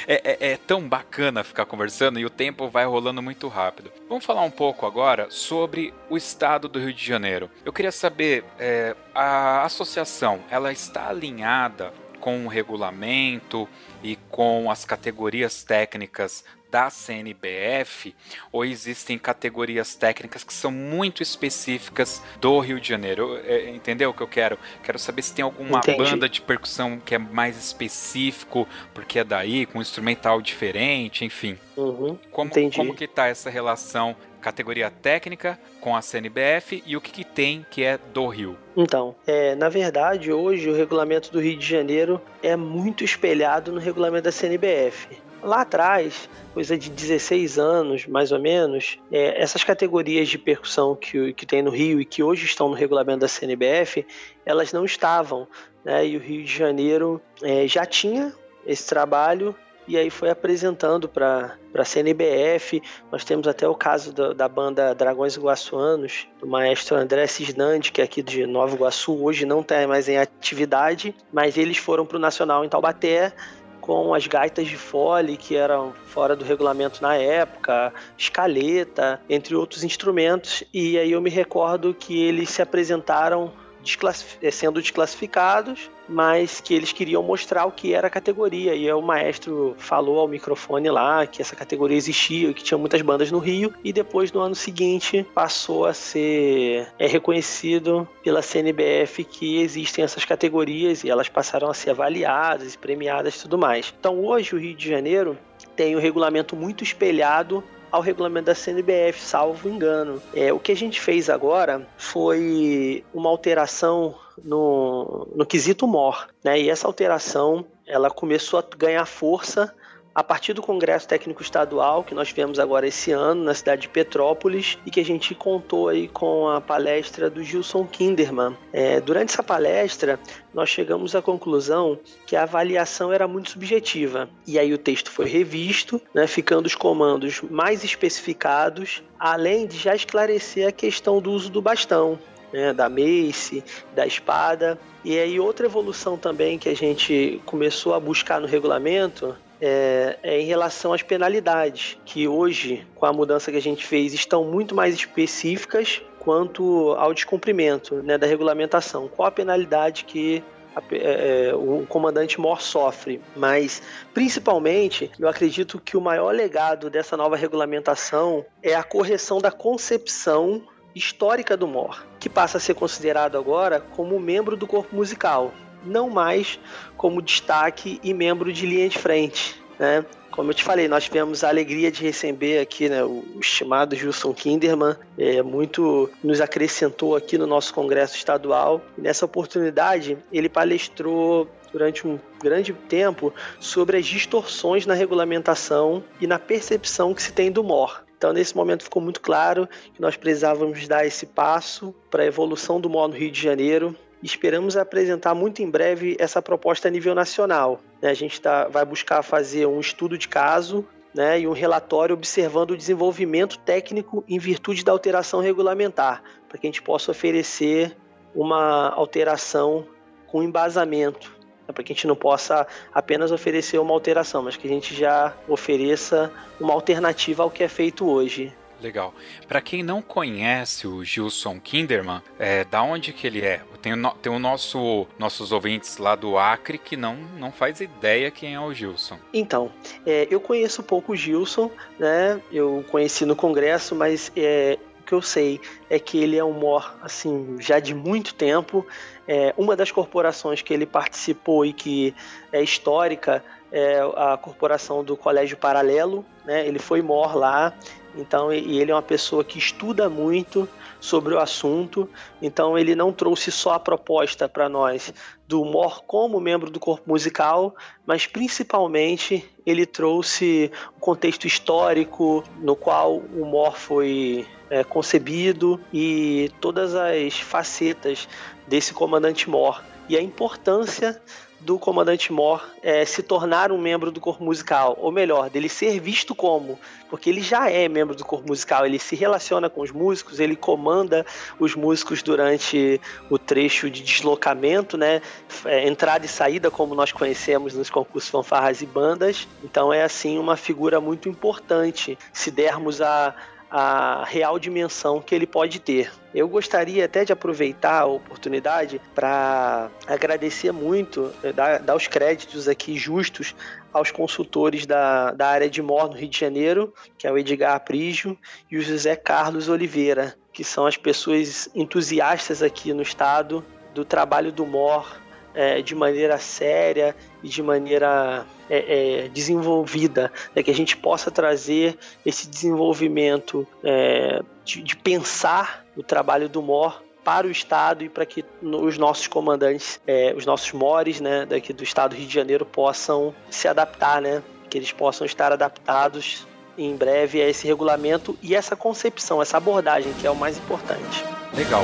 é, é, é, tão bacana ficar conversando e o tempo vai rolando muito rápido. Vamos falar um pouco agora sobre o estado do Rio de Janeiro. Eu queria saber, é, a associação, ela está alinhada com o regulamento e com as categorias técnicas da CNBF ou existem categorias técnicas que são muito específicas do Rio de Janeiro? É, entendeu o que eu quero? Quero saber se tem alguma Entendi. banda de percussão que é mais específico, porque é daí, com um instrumental diferente, enfim. Uhum, como, como que tá essa relação categoria técnica com a CNBF e o que, que tem que é do Rio? Então, é, na verdade, hoje o regulamento do Rio de Janeiro é muito espelhado no regulamento da CNBF. Lá atrás, coisa de 16 anos, mais ou menos, é, essas categorias de percussão que, que tem no Rio e que hoje estão no regulamento da CNBF, elas não estavam. Né? E o Rio de Janeiro é, já tinha esse trabalho e aí foi apresentando para a CNBF. Nós temos até o caso da, da, banda Dragões Iguaçuanos, do maestro André Cisnandi, que é aqui de Nova Iguaçu, hoje não está mais em atividade, mas eles foram para o Nacional em Taubaté com as gaitas de fole, que eram fora do regulamento na época, escaleta, entre outros instrumentos. E aí eu me recordo que eles se apresentaram eh, sendo desclassificados, mas que eles queriam mostrar o que era a categoria. E o maestro falou ao microfone lá que essa categoria existia, que tinha muitas bandas no Rio, e depois no ano seguinte passou a ser é, reconhecido pela CNBF que existem essas categorias e elas passaram a ser avaliadas e premiadas e tudo mais. Então hoje o Rio de Janeiro tem um regulamento muito espelhado ao regulamento da CNBF, salvo engano. É, o que a gente fez agora foi uma alteração no, no quesito MOR, né? E essa alteração ela começou a ganhar força a partir do Congresso Técnico Estadual que nós tivemos agora esse ano na cidade de Petrópolis e que a gente contou aí com a palestra do Gilson Kinderman. É, durante essa palestra, nós chegamos à conclusão que a avaliação era muito subjetiva e aí o texto foi revisto, né, ficando os comandos mais especificados, além de já esclarecer a questão do uso do bastão. Né, da mace, da espada. E aí outra evolução também que a gente começou a buscar no regulamento é, é, em relação às penalidades, que hoje, com a mudança que a gente fez, estão muito mais específicas quanto ao descumprimento né, da regulamentação. Qual a penalidade que a, é, é, o comandante mor sofre, mas principalmente eu acredito que o maior legado dessa nova regulamentação é a correção da concepção histórica do mor, que passa a ser considerado agora como membro do corpo musical não mais como destaque e membro de linha de frente. Né? Como eu te falei, nós tivemos a alegria de receber aqui né, o estimado Gilson Kinderman, é, muito nos acrescentou aqui no nosso congresso estadual. Nessa oportunidade, ele palestrou durante um grande tempo sobre as distorções na regulamentação e na percepção que se tem do MOR. Então, nesse momento, ficou muito claro que nós precisávamos dar esse passo para a evolução do MOR no Rio de Janeiro, Esperamos apresentar muito em breve essa proposta a nível nacional. Né? A gente tá, vai buscar fazer um estudo de caso né, e um relatório observando o desenvolvimento técnico em virtude da alteração regulamentar, para que a gente possa oferecer uma alteração com embasamento, né, para que a gente não possa apenas oferecer uma alteração, mas que a gente já ofereça uma alternativa ao que é feito hoje. Legal. Para quem não conhece o Gilson Kinderman, é, da onde que ele é? Tem o, tem o nosso nossos ouvintes lá do Acre que não, não faz ideia quem é o Gilson. Então, é, eu conheço pouco o Gilson, né? Eu conheci no congresso, mas é, o que eu sei é que ele é um mor, assim, já de muito tempo. É, uma das corporações que ele participou e que é histórica é a corporação do Colégio Paralelo, né? Ele foi mor lá então, e ele é uma pessoa que estuda muito sobre o assunto. Então, ele não trouxe só a proposta para nós do Mor como membro do corpo musical, mas principalmente ele trouxe o contexto histórico no qual o Mor foi é, concebido e todas as facetas desse comandante Mor e a importância do comandante Mor é, se tornar um membro do corpo musical, ou melhor, dele ser visto como, porque ele já é membro do corpo musical, ele se relaciona com os músicos, ele comanda os músicos durante o trecho de deslocamento, né, é, entrada e saída, como nós conhecemos nos concursos fanfarras e bandas. Então é assim uma figura muito importante. Se dermos a a real dimensão que ele pode ter. Eu gostaria até de aproveitar a oportunidade para agradecer muito, eh, dar, dar, os créditos aqui justos aos consultores da, da área de MOR no Rio de Janeiro, que é o Edgar Aprígio e o José Carlos Oliveira, que são as pessoas entusiastas aqui no estado do trabalho do MOR é, de maneira séria e de maneira é, é, desenvolvida, né, que a gente possa trazer esse desenvolvimento é, de, de, pensar o trabalho do MOR para o Estado e para que os nossos comandantes, é, os nossos MORs né, daqui do Estado do Rio de Janeiro possam se adaptar, né, que eles possam estar adaptados em breve a esse regulamento e essa concepção, essa abordagem que é o mais importante. Legal.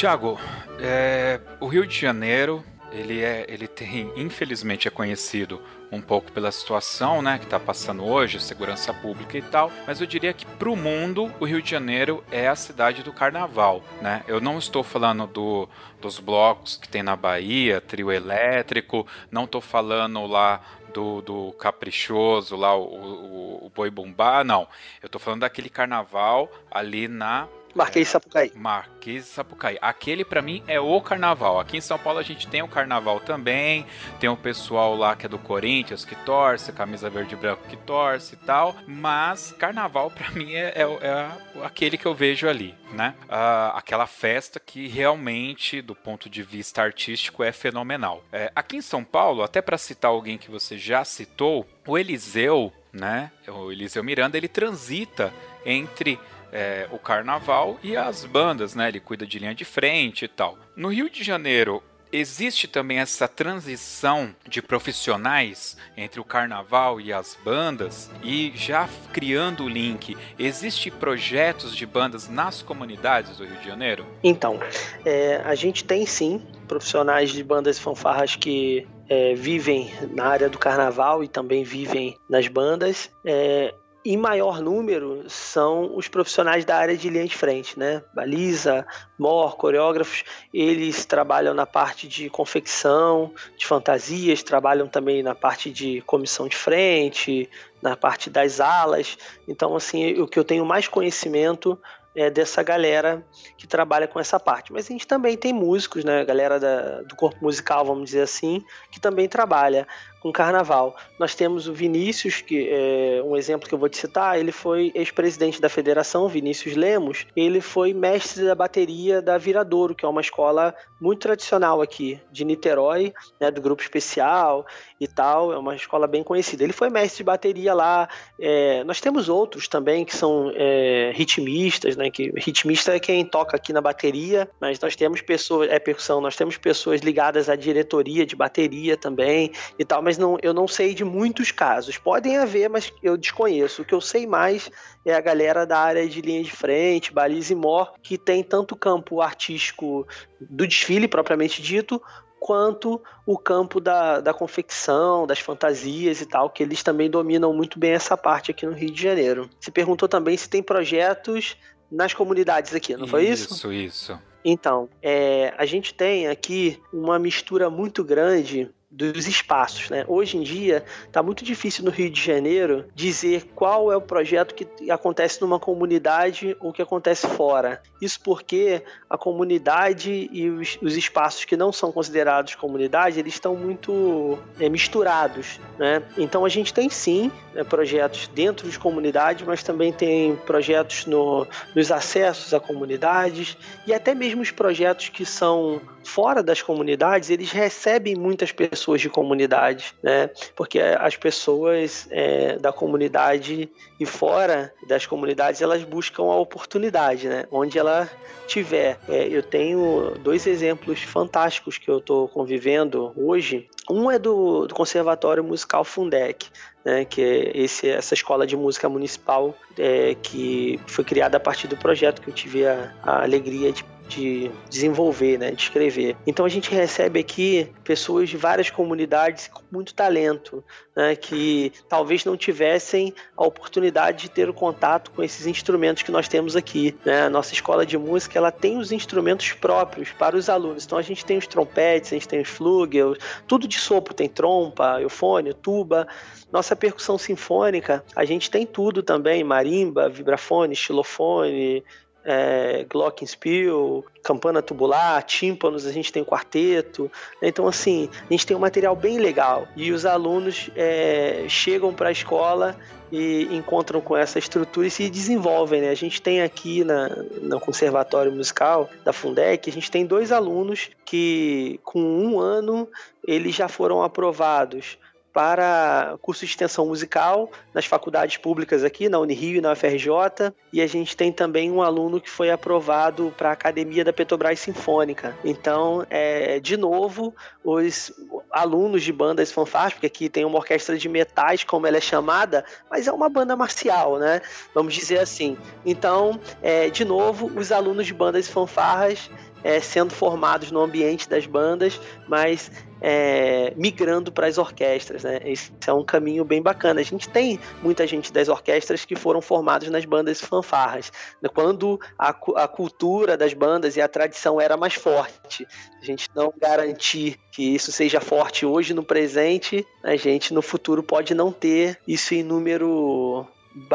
Tiago, é, o Rio de Janeiro, ele é, ele tem, infelizmente, é conhecido um pouco pela situação, né, que está passando hoje, segurança pública e tal, mas eu diria que para o mundo o Rio de Janeiro é a cidade do Carnaval, né? Eu não estou falando do, dos blocos que tem na Bahia, trio elétrico, não estou falando lá do, do caprichoso lá, o, o, o boi bumbá, não. Eu estou falando daquele carnaval ali na Marquês de Sapucaí. Marquês Sapucaí. Aquele para mim é o carnaval. Aqui em São Paulo a gente tem o carnaval também. Tem o pessoal lá que é do Corinthians que torce, camisa verde e branco que torce e tal. Mas carnaval para mim é, é, é, aquele que eu vejo ali, né? Uh, aquela festa que realmente, do ponto de vista artístico, é fenomenal. É, aqui em São Paulo, até para citar alguém que você já citou, o Eliseu, né? O Eliseu Miranda, ele transita entre é, o carnaval e as bandas, né? Ele cuida de linha de frente e tal. No Rio de Janeiro, existe também essa transição de profissionais entre o carnaval e as bandas e já criando o link, existe projetos de bandas nas comunidades do Rio de Janeiro? Então, é, a gente tem sim profissionais de bandas e fanfarras que é, vivem na área do carnaval e também vivem nas bandas. É, em maior número são os profissionais da área de linha de frente, né? Baliza, mor, coreógrafos, eles trabalham na parte de confecção, de fantasias, trabalham também na parte de comissão de frente, na parte das alas. Então, assim, o que eu tenho mais conhecimento é, dessa galera que trabalha com essa parte. Mas a gente também tem músicos, né? Galera da, do corpo musical, vamos dizer assim, que também trabalha com carnaval. Nós temos o Vinícius, que é um exemplo que eu vou te citar, ele foi ex-presidente da federação, Vinícius Lemos, ele foi mestre da bateria da Viradouro, que é uma escola muito tradicional aqui de Niterói, né, do grupo especial e tal, é uma escola bem conhecida. Ele foi mestre de bateria lá. É, nós temos outros também que são é, ritmistas, né, que ritmista é quem toca aqui na bateria, mas nós temos pessoas, é percussão, nós temos pessoas ligadas à diretoria de bateria também e tal, mas não, eu não sei de muitos casos. Podem haver, mas eu desconheço. O que eu sei mais é a galera da área de linha de frente, baliza e mor, que tem tanto campo artístico do desfile propriamente dito, quanto o campo da, da confecção, das fantasias e tal, que eles também dominam muito bem essa parte aqui no Rio de Janeiro. Se perguntou também se tem projetos nas comunidades aqui, não foi isso? Isso, isso. Então, é, a gente tem aqui uma mistura muito grande dos espaços. Né? Hoje em dia está muito difícil no Rio de Janeiro dizer qual é o projeto que acontece numa comunidade ou que acontece fora. Isso porque a comunidade e os, os espaços que não são considerados comunidade eles estão muito é, misturados. Né? Então a gente tem sim né, projetos dentro de comunidades, mas também tem projetos no, nos acessos a comunidades e até mesmo os projetos que são fora das comunidades, eles recebem muitas pessoas de comunidade, né? Porque as pessoas é, da comunidade e fora das comunidades, elas buscam a oportunidade, né? Onde ela tiver. É, eu tenho dois exemplos fantásticos que eu estou convivendo hoje. Um é do, do Conservatório Musical Fundec, né, que é esse, essa escola de música municipal é, que foi criada a partir do projeto que eu tive a, a alegria de de desenvolver, né, de escrever. Então a gente recebe aqui pessoas de várias comunidades com muito talento, né, que talvez não tivessem a oportunidade de ter o contato com esses instrumentos que nós temos aqui. Né? A nossa escola de música ela tem os instrumentos próprios para os alunos. Então a gente tem os trompetes, a gente tem os flugels, tudo de sopro, tem trompa, eufone, tuba. Nossa percussão sinfônica, a gente tem tudo também, marimba, vibrafone, xilofone, é, glockenspiel, campana tubular, tímpanos, a gente tem quarteto. Então, assim, a gente tem um material bem legal. E os alunos é, chegam para a escola e encontram com essa estrutura e se desenvolvem. Né? A gente tem aqui na, no Conservatório Musical da Fundec, a gente tem dois alunos que, com um ano, eles já foram aprovados para curso de extensão musical nas faculdades públicas aqui, na Unirio e na UFRJ, e a gente tem também um aluno que foi aprovado para a Academia da Petrobras Sinfônica. Então, é, de novo, os alunos de bandas fanfarras, porque aqui tem uma orquestra de metais, como ela é chamada, mas é uma banda marcial, né? Vamos dizer assim. Então, é, de novo, os alunos de bandas fanfarras é, sendo formados no ambiente das bandas, mas é, migrando para as orquestras, né? Esse é um caminho bem bacana. A gente tem muita gente das orquestras que foram formados nas bandas fanfarras. Quando a, a cultura das bandas e a tradição era mais forte, a gente não garantir que isso seja forte hoje no presente, a gente no futuro pode não ter isso em número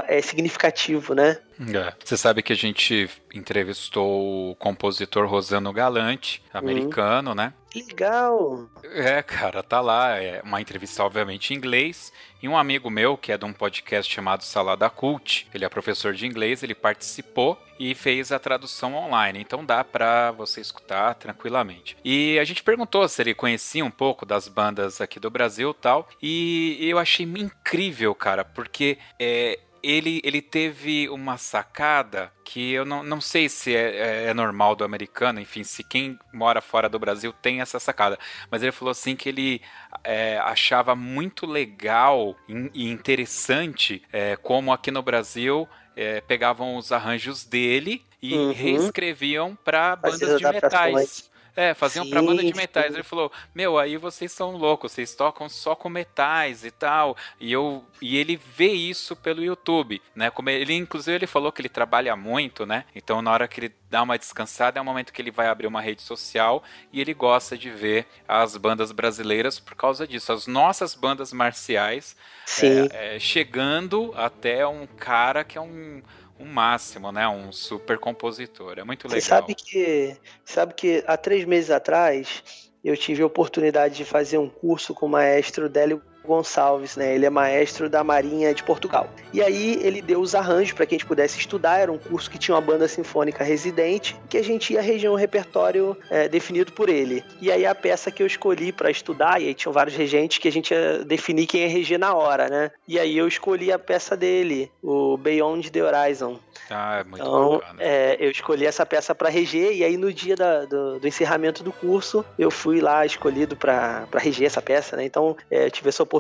é significativo, né? É. Você sabe que a gente entrevistou o compositor Rosano Galante, americano, uhum. né? Legal! É, cara, tá lá. É uma entrevista, obviamente, em inglês. E um amigo meu, que é de um podcast chamado Salada Cult, ele é professor de inglês, ele participou e fez a tradução online. Então dá para você escutar tranquilamente. E a gente perguntou se ele conhecia um pouco das bandas aqui do Brasil tal. E eu achei incrível, cara, porque é, ele, ele teve uma sacada que eu não, não sei se é, é, é, normal do americano, enfim, se quem mora fora do Brasil tem essa sacada. Mas ele falou assim que ele é, achava muito legal e interessante é, como aqui no Brasil é, pegavam os arranjos dele e uhum. reescreviam para bandas de metais. É, faziam sim, pra banda de metais. Sim. Ele falou: Meu, aí vocês são loucos, vocês tocam só com metais e tal. E, eu, e ele vê isso pelo YouTube, né? Como ele, inclusive, ele falou que ele trabalha muito, né? Então, na hora que ele dá uma descansada, é o momento que ele vai abrir uma rede social e ele gosta de ver as bandas brasileiras por causa disso. As nossas bandas marciais é, é, chegando até um cara que é um um máximo, né? Um super compositor. É muito legal. Você sabe que, sabe que há três meses atrás eu tive a oportunidade de fazer um curso com o maestro Délio Gonçalves, né? Ele é maestro da Marinha de Portugal. E aí ele deu os arranjos para que a gente pudesse estudar. Era um curso que tinha uma banda sinfônica residente, que a gente ia reger um repertório é, definido por ele. E aí a peça que eu escolhi para estudar, e aí tinham vários regentes que a gente ia definir quem ia reger na hora, né? E aí eu escolhi a peça dele, o Beyond the Horizon. Ah, é muito então, bacana. É, eu escolhi essa peça para reger, e aí no dia da, do, do, encerramento do curso, eu fui lá escolhido para reger essa peça, né? Então, é, tive essa oportunidade,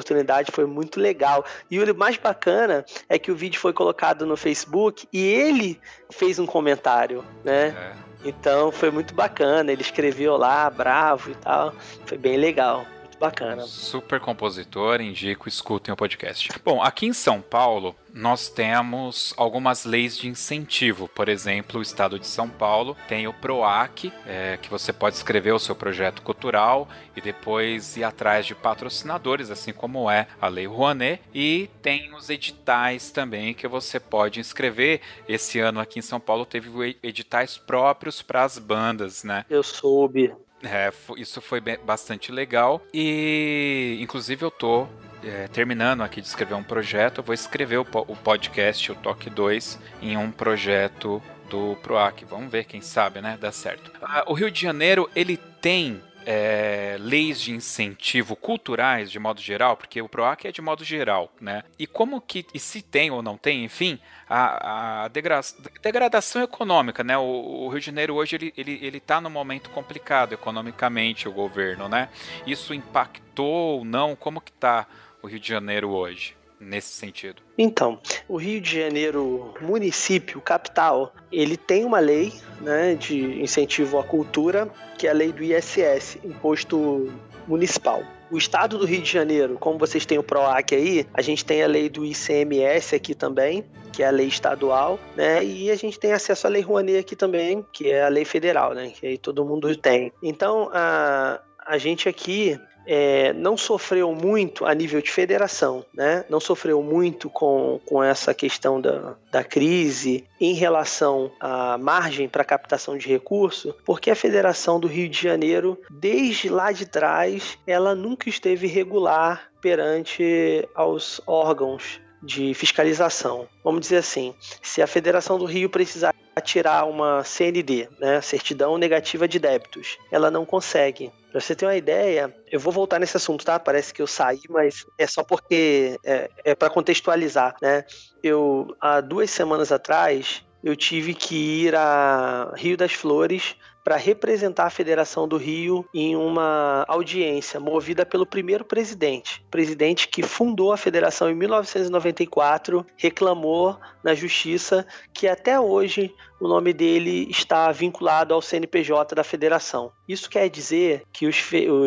foi muito legal. E o mais bacana é que o vídeo foi colocado no Facebook e ele fez um comentário, né? É. Então foi muito bacana, ele escreveu lá, bravo e tal, foi bem legal bacana. Super compositor, indico, escutem o podcast. Bom, aqui em São Paulo, nós temos algumas leis de incentivo. Por exemplo, o estado de São Paulo tem o PROAC, é, que você pode escrever o seu projeto cultural e depois ir atrás de patrocinadores, assim como é a Lei Rouanet. E tem os editais também que você pode inscrever. Esse ano aqui em São Paulo teve editais próprios para as bandas, né? Eu soube. É, isso foi bastante legal. E, inclusive, eu tô é, terminando aqui de escrever um projeto. Eu vou escrever o, o podcast, o Toque 2, em um projeto do PROAC. Vamos ver, quem sabe, né? Dá certo. Ah, o Rio de Janeiro, ele tem é, leis de incentivo culturais de modo geral, porque o PROAC é de modo geral, né? E como que, e se tem ou não tem, enfim, a, a degra degradação econômica, né? O, o, Rio de Janeiro hoje ele, ele, ele tá num momento complicado economicamente, o governo, né? Isso impactou ou não? Como que tá o Rio de Janeiro hoje? Nesse sentido? Então, o Rio de Janeiro, município, capital, ele tem uma lei né, de incentivo à cultura, que é a lei do ISS, Imposto Municipal. O estado do Rio de Janeiro, como vocês têm o PROAC aí, a gente tem a lei do ICMS aqui também, que é a lei estadual, né? E a gente tem acesso à lei Rouanet aqui também, que é a lei federal, né? Que aí todo mundo tem. Então, a, a gente aqui é, não sofreu muito a nível de federação, né? não sofreu muito com, com essa questão da, da crise em relação à margem para captação de recurso, porque a Federação do Rio de Janeiro, desde lá de trás, ela nunca esteve regular perante aos órgãos de fiscalização. Vamos dizer assim, se a Federação do Rio precisar tirar uma CND, né, certidão negativa de débitos, ela não consegue. Pra você ter uma ideia, eu vou voltar nesse assunto, tá? Parece que eu saí, mas é só porque é, é para contextualizar, né? Eu, há duas semanas atrás, eu tive que ir a Rio das Flores para representar a Federação do Rio em uma audiência movida pelo primeiro presidente, presidente que fundou a federação em 1994, reclamou na justiça que até hoje o nome dele está vinculado ao CNPJ da federação. Isso quer dizer que os,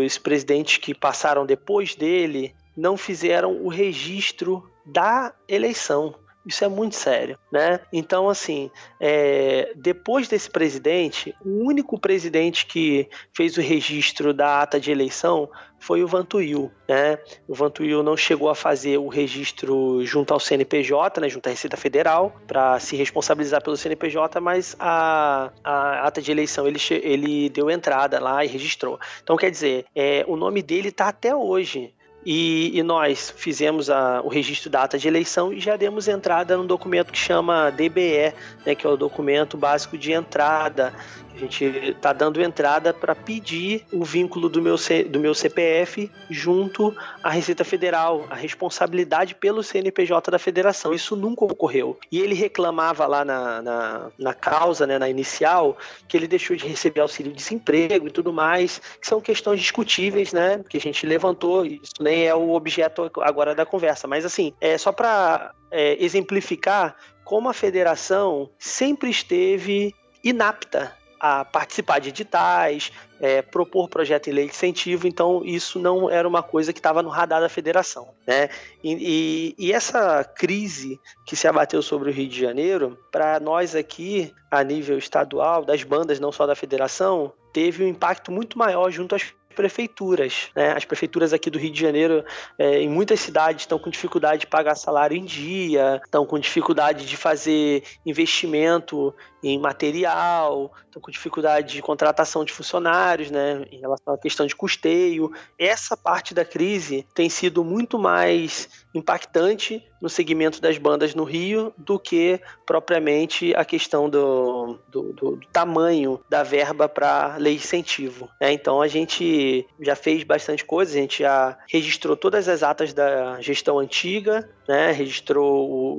os presidentes que passaram depois dele não fizeram o registro da eleição. Isso é muito sério, né? Então, assim, é, depois desse presidente, o único presidente que fez o registro da ata de eleição foi o Vantuil, né? O Vantuil não chegou a fazer o registro junto ao CNPJ, né, junto à Receita Federal, para se responsabilizar pelo CNPJ, mas a, a ata de eleição ele, ele deu entrada lá e registrou. Então, quer dizer, é, o nome dele está até hoje e, e, nós fizemos a, o registro da data de eleição e já demos entrada num documento que chama DBE, né, que é o documento básico de entrada, a gente está dando entrada para pedir o vínculo do meu, C, do meu CPF junto à Receita Federal, a responsabilidade pelo CNPJ da federação. Isso nunca ocorreu. E ele reclamava lá na, na, na causa, né, na inicial, que ele deixou de receber auxílio-desemprego e tudo mais, que são questões discutíveis, né, que a gente levantou. Isso nem é o objeto agora da conversa. Mas, assim, é só para é, exemplificar como a federação sempre esteve inapta a participar de editais, é, propor projeto em lei de incentivo, então isso não era uma coisa que estava no radar da federação. Né? E, e, e, essa crise que se abateu sobre o Rio de Janeiro, para nós aqui, a nível estadual, das bandas, não só da federação, teve um impacto muito maior junto às prefeituras. Né? As prefeituras aqui do Rio de Janeiro, é, em muitas cidades, estão com dificuldade de pagar salário em dia, estão com dificuldade de fazer investimento em material, estão com dificuldade de contratação de funcionários, né, em relação à questão de custeio. Essa parte da crise tem sido muito mais impactante no segmento das bandas no Rio do que propriamente a questão do, do, do, do tamanho da verba para lei de incentivo. Né? Então a gente já fez bastante coisa, a gente já registrou todas as atas da gestão antiga, né? registrou o,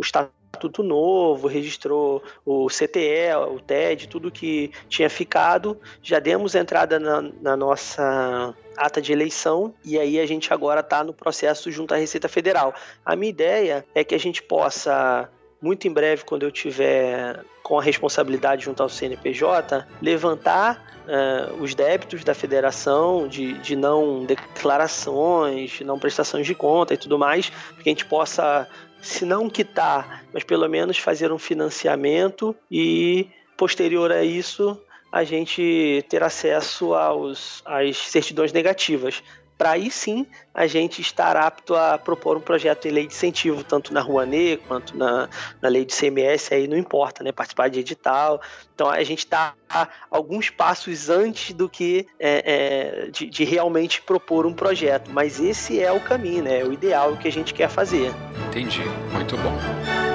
novo, registrou o CTE, o TED, tudo que tinha ficado. Já demos entrada na, na nossa ata de eleição e aí a gente agora está no processo junto à Receita Federal. A minha ideia é que a gente possa muito em breve, quando eu tiver com a responsabilidade junto ao CNPJ, levantar uh, os débitos da federação de, de não declarações, de não prestações de conta e tudo mais, que a gente possa se não quitar, mas pelo menos fazer um financiamento e posterior a isso a gente ter acesso aos, às certidões negativas para aí sim a gente estar apto a propor um projeto em lei de incentivo, tanto na Rouanet quanto na, na lei de CMS, aí não importa, né? Participar de edital. Então a gente está alguns passos antes do que é, é, de, de, realmente propor um projeto. Mas esse é o caminho, né? É o ideal que a gente quer fazer. Entendi. Muito bom.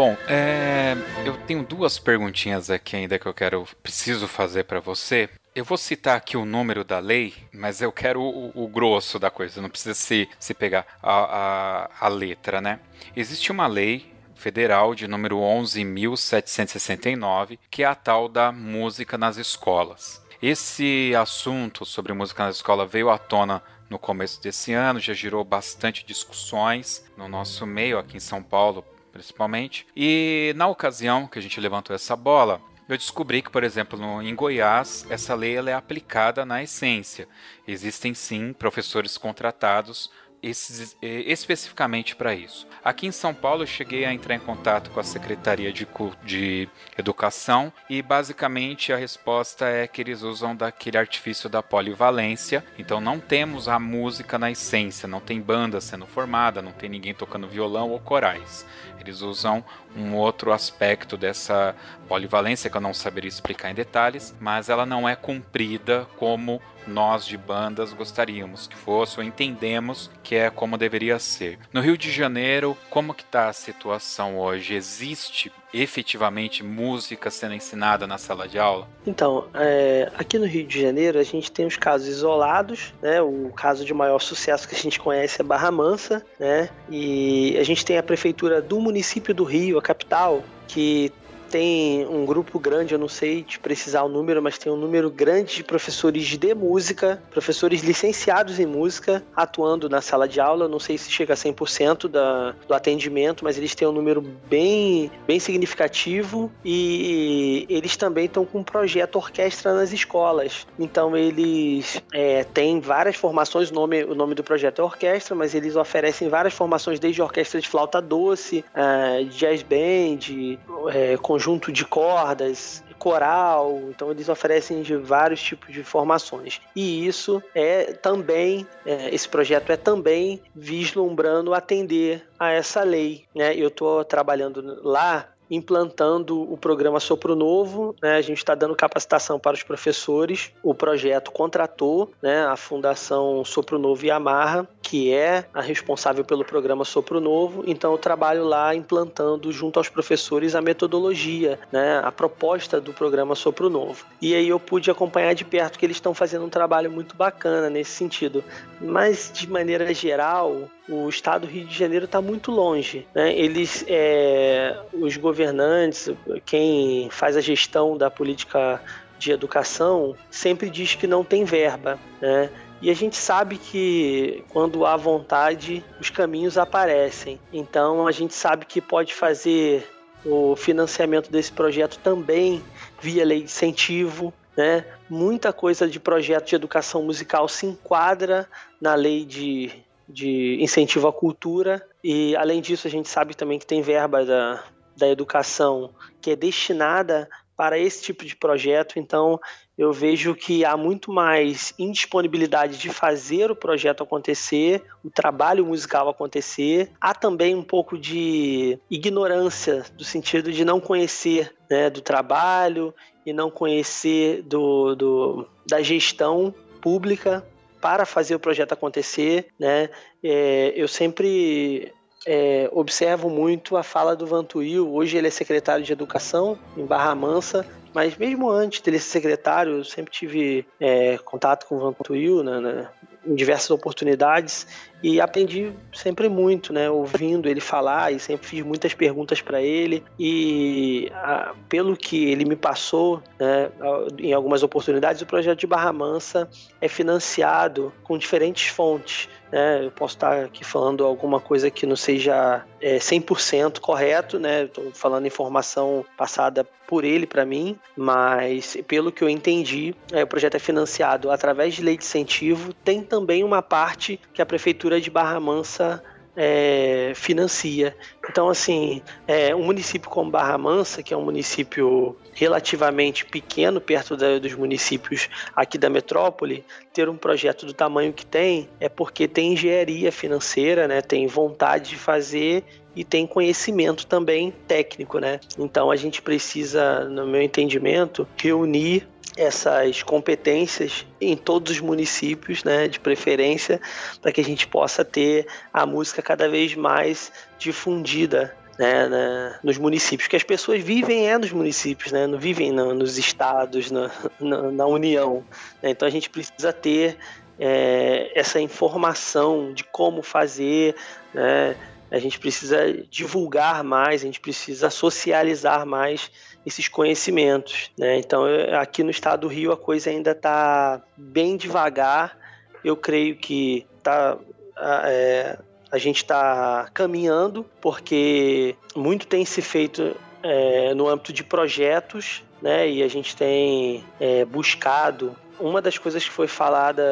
Bom, é, eu tenho duas perguntinhas aqui ainda que eu quero, preciso fazer para você. Eu vou citar aqui o número da lei, mas eu quero o, o grosso da coisa, não precisa se, se pegar a, a, a letra, né? Existe uma lei federal de número 11.769, que é a tal da música nas escolas. Esse assunto sobre música nas escolas veio à tona no começo desse ano, já gerou bastante discussões no nosso meio aqui em São Paulo, principalmente. E na ocasião que a gente levantou essa bola, eu descobri que, por exemplo, no, em Goiás, essa lei é aplicada na essência. Existem sim professores contratados esses, especificamente para isso. Aqui em São Paulo, eu cheguei a entrar em contato com a Secretaria de, de Educação e basicamente a resposta é que eles usam daquele artifício da polivalência. Então, não temos a música na essência, não tem banda sendo formada, não tem ninguém tocando violão ou corais. Eles usam um outro aspecto dessa polivalência que eu não saberia explicar em detalhes, mas ela não é cumprida como nós de bandas gostaríamos que fosse ou entendemos que é como deveria ser. No Rio de Janeiro, como que está a situação hoje? Existe efetivamente música sendo ensinada na sala de aula? Então, é, aqui no Rio de Janeiro a gente tem os casos isolados, né? O caso de maior sucesso que a gente conhece é Barra Mansa, né? E a gente tem a prefeitura do município do Rio, a capital, que tem um grupo grande, eu não sei te precisar o número, mas tem um número grande de professores de música, professores licenciados em música, atuando na sala de aula. Não sei se chega a 100% da, do atendimento, mas eles têm um número bem, bem significativo e eles também estão com um projeto orquestra nas escolas. Então eles é, têm várias formações, o nome, o nome do projeto é orquestra, mas eles oferecem várias formações, desde orquestra de flauta doce, uh, jazz band, é, conjunto de cordas, coral, então eles oferecem de vários tipos de formações. E isso é também, é, esse projeto é também vislumbrando atender a essa lei. Né? Eu estou trabalhando lá implantando o programa Sopro Novo. Né? A gente está dando capacitação para os professores. O projeto contratou né, a Fundação Sopro Novo e Amarra, que é a responsável pelo programa Sopro Novo. Então, eu trabalho lá implantando junto aos professores a metodologia, né, a proposta do programa Sopro Novo. E aí eu pude acompanhar de perto que eles estão fazendo um trabalho muito bacana nesse sentido. Mas, de maneira geral, o estado do Rio de Janeiro está muito longe. Né? Eles, é, os governantes, quem faz a gestão da política de educação, sempre diz que não tem verba. Né? E a gente sabe que quando há vontade, os caminhos aparecem. Então a gente sabe que pode fazer o financiamento desse projeto também via lei de incentivo. Né? Muita coisa de projeto de educação musical se enquadra na lei de de incentivo à cultura. E, além disso, a gente sabe também que tem verba da, da educação que é destinada para esse tipo de projeto. Então, eu vejo que há muito mais indisponibilidade de fazer o projeto acontecer, o trabalho musical acontecer. Há também um pouco de ignorância, do sentido de não conhecer né, do trabalho e não conhecer do, do da gestão pública para fazer o projeto acontecer, né? É, eu sempre é, observo muito a fala do Vantuil. Hoje ele é secretário de Educação em Barra Mansa, mas mesmo antes dele ser secretário, eu sempre tive é, contato com o Vantuil né, né, em diversas oportunidades e aprendi sempre muito, né, ouvindo ele falar e sempre fiz muitas perguntas para ele e a, pelo que ele me passou, né, em algumas oportunidades, o projeto de Barra Mansa é financiado com diferentes fontes. Né, eu posso estar aqui falando alguma coisa que não seja é, 100% correto, né? Estou falando informação passada por ele para mim, mas pelo que eu entendi, é, o projeto é financiado através de lei de incentivo. Tem também uma parte que a prefeitura de Barra Mansa é, financia. Então, assim, é, um município como Barra Mansa, que é um município relativamente pequeno perto da, dos municípios aqui da metrópole, ter um projeto do tamanho que tem é porque tem engenharia financeira, né? Tem vontade de fazer e tem conhecimento também técnico, né? Então a gente precisa, no meu entendimento, reunir essas competências em todos os municípios, né, de preferência, para que a gente possa ter a música cada vez mais difundida né, nos municípios, que as pessoas vivem é nos municípios, né, não vivem no, nos estados, na, na, na União. Né, então a gente precisa ter é, essa informação de como fazer, né, a gente precisa divulgar mais, a gente precisa socializar mais esses conhecimentos. Né? Então, aqui no estado do Rio, a coisa ainda está bem devagar. Eu creio que tá, é, a gente está caminhando, porque muito tem se feito é, no âmbito de projetos, né? E a gente tem é, buscado uma das coisas que foi falada,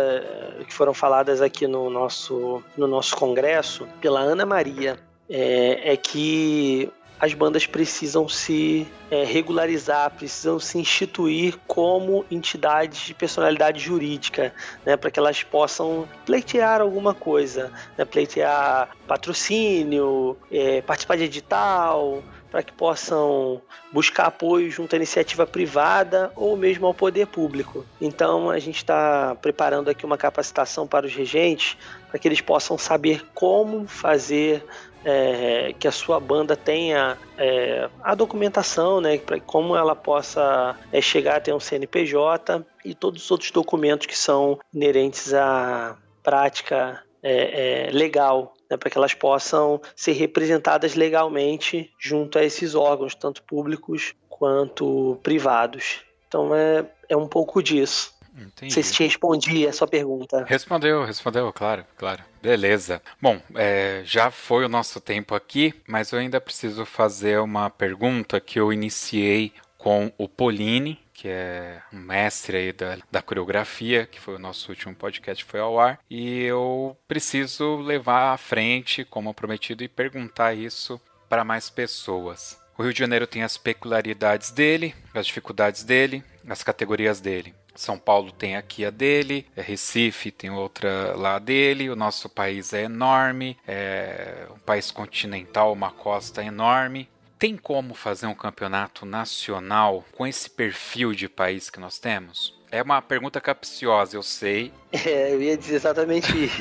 que foram faladas aqui no nosso, no nosso congresso pela Ana Maria, é, é que as bandas precisam se é, regularizar, precisam se instituir como entidades de personalidade jurídica, né, para que elas possam pleitear alguma coisa, né, pleitear patrocínio, é, participar de edital, para que possam buscar apoio junto à iniciativa privada ou mesmo ao poder público. Então a gente está preparando aqui uma capacitação para os regentes para que eles possam saber como fazer é, que a sua banda tenha é, a documentação, né, para como ela possa é, chegar a ter um CNPJ e todos os outros documentos que são inerentes à prática é, é, legal, né, para que elas possam ser representadas legalmente junto a esses órgãos, tanto públicos quanto privados. Então é, é um pouco disso. Entendi. Não sei se te respondi a sua pergunta. Respondeu, respondeu, claro, claro. Beleza. Bom, é, já foi o nosso tempo aqui, mas eu ainda preciso fazer uma pergunta que eu iniciei com o Polini, que é um mestre aí da, da coreografia, que foi o nosso último podcast foi ao ar, e eu preciso levar à frente, como prometido, e perguntar isso para mais pessoas. O Rio de Janeiro tem as peculiaridades dele, as dificuldades dele, as categorias dele. São Paulo tem aqui a dele, é Recife tem outra lá dele, o nosso país é enorme, é um país continental, uma costa enorme. Tem como fazer um campeonato nacional com esse perfil de país que nós temos? É uma pergunta capciosa, eu sei. É, eu ia dizer exatamente isso.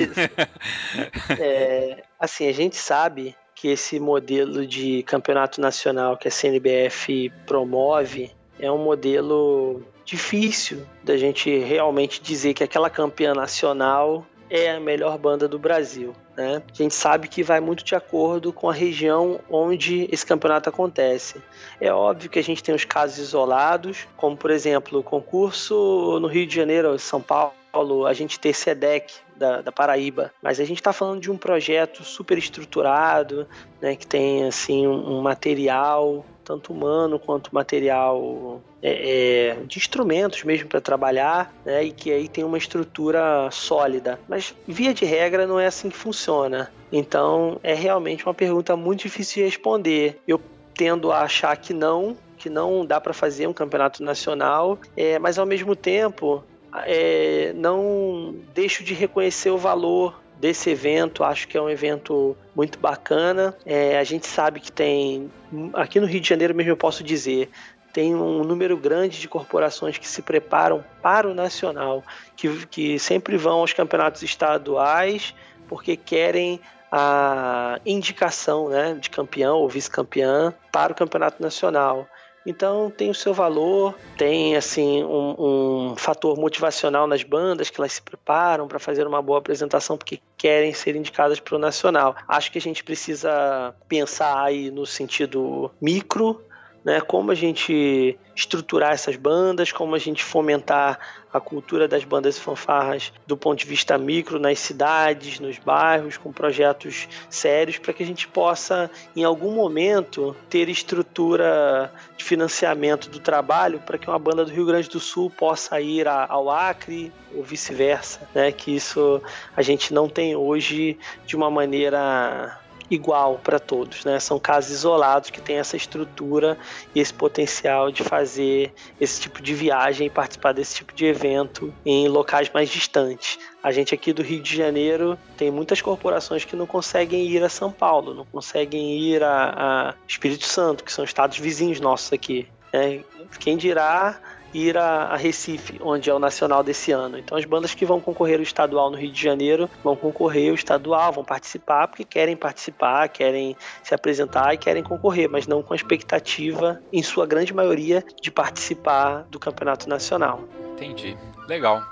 é, assim, a gente sabe que esse modelo de campeonato nacional que a CNBF promove é um modelo difícil da gente realmente dizer que aquela campeã nacional é a melhor banda do Brasil. Né? A gente sabe que vai muito de acordo com a região onde esse campeonato acontece. É óbvio que a gente tem os casos isolados, como por exemplo o concurso no Rio de Janeiro, São Paulo, a gente ter SEDEC da, da Paraíba, mas a gente está falando de um projeto super estruturado, né, que tem assim um, um material tanto humano quanto material é, é, de instrumentos mesmo para trabalhar, né, e que aí tem uma estrutura sólida. Mas via de regra não é assim que funciona. Então é realmente uma pergunta muito difícil de responder. Eu tendo a achar que não, que não dá para fazer um campeonato nacional, é, mas ao mesmo tempo é, não deixo de reconhecer o valor desse evento. Acho que é um evento muito bacana. É, a gente sabe que tem, aqui no Rio de Janeiro mesmo eu posso dizer, tem um número grande de corporações que se preparam para o nacional, que, que sempre vão aos campeonatos estaduais porque querem a indicação né, de campeão ou vice-campeã para o campeonato nacional. Então tem o seu valor, tem assim um, um fator motivacional nas bandas que elas se preparam para fazer uma boa apresentação porque querem ser indicadas para o nacional. Acho que a gente precisa pensar aí no sentido micro né? Como a gente estruturar essas bandas, como a gente fomentar a cultura das bandas e fanfarras do ponto de vista micro nas cidades, nos bairros, com projetos sérios, para que a gente possa, em algum momento, ter estrutura de financiamento do trabalho para que uma banda do Rio Grande do Sul possa ir ao Acre ou vice-versa, né? Que isso a gente não tem hoje de uma maneira igual para todos, né? São casos isolados que têm essa estrutura e esse potencial de fazer esse tipo de viagem e participar desse tipo de evento em locais mais distantes. A gente aqui do Rio de Janeiro tem muitas corporações que não conseguem ir a São Paulo, não conseguem ir a, a Espírito Santo, que são estados vizinhos nossos aqui. Né? Quem dirá ir a, a, Recife, onde é o nacional desse ano. Então as bandas que vão concorrer ao estadual no Rio de Janeiro vão concorrer ao estadual, vão participar porque querem participar, querem se apresentar e querem concorrer, mas não com a expectativa, em sua grande maioria, de participar do campeonato nacional. Entendi. Legal.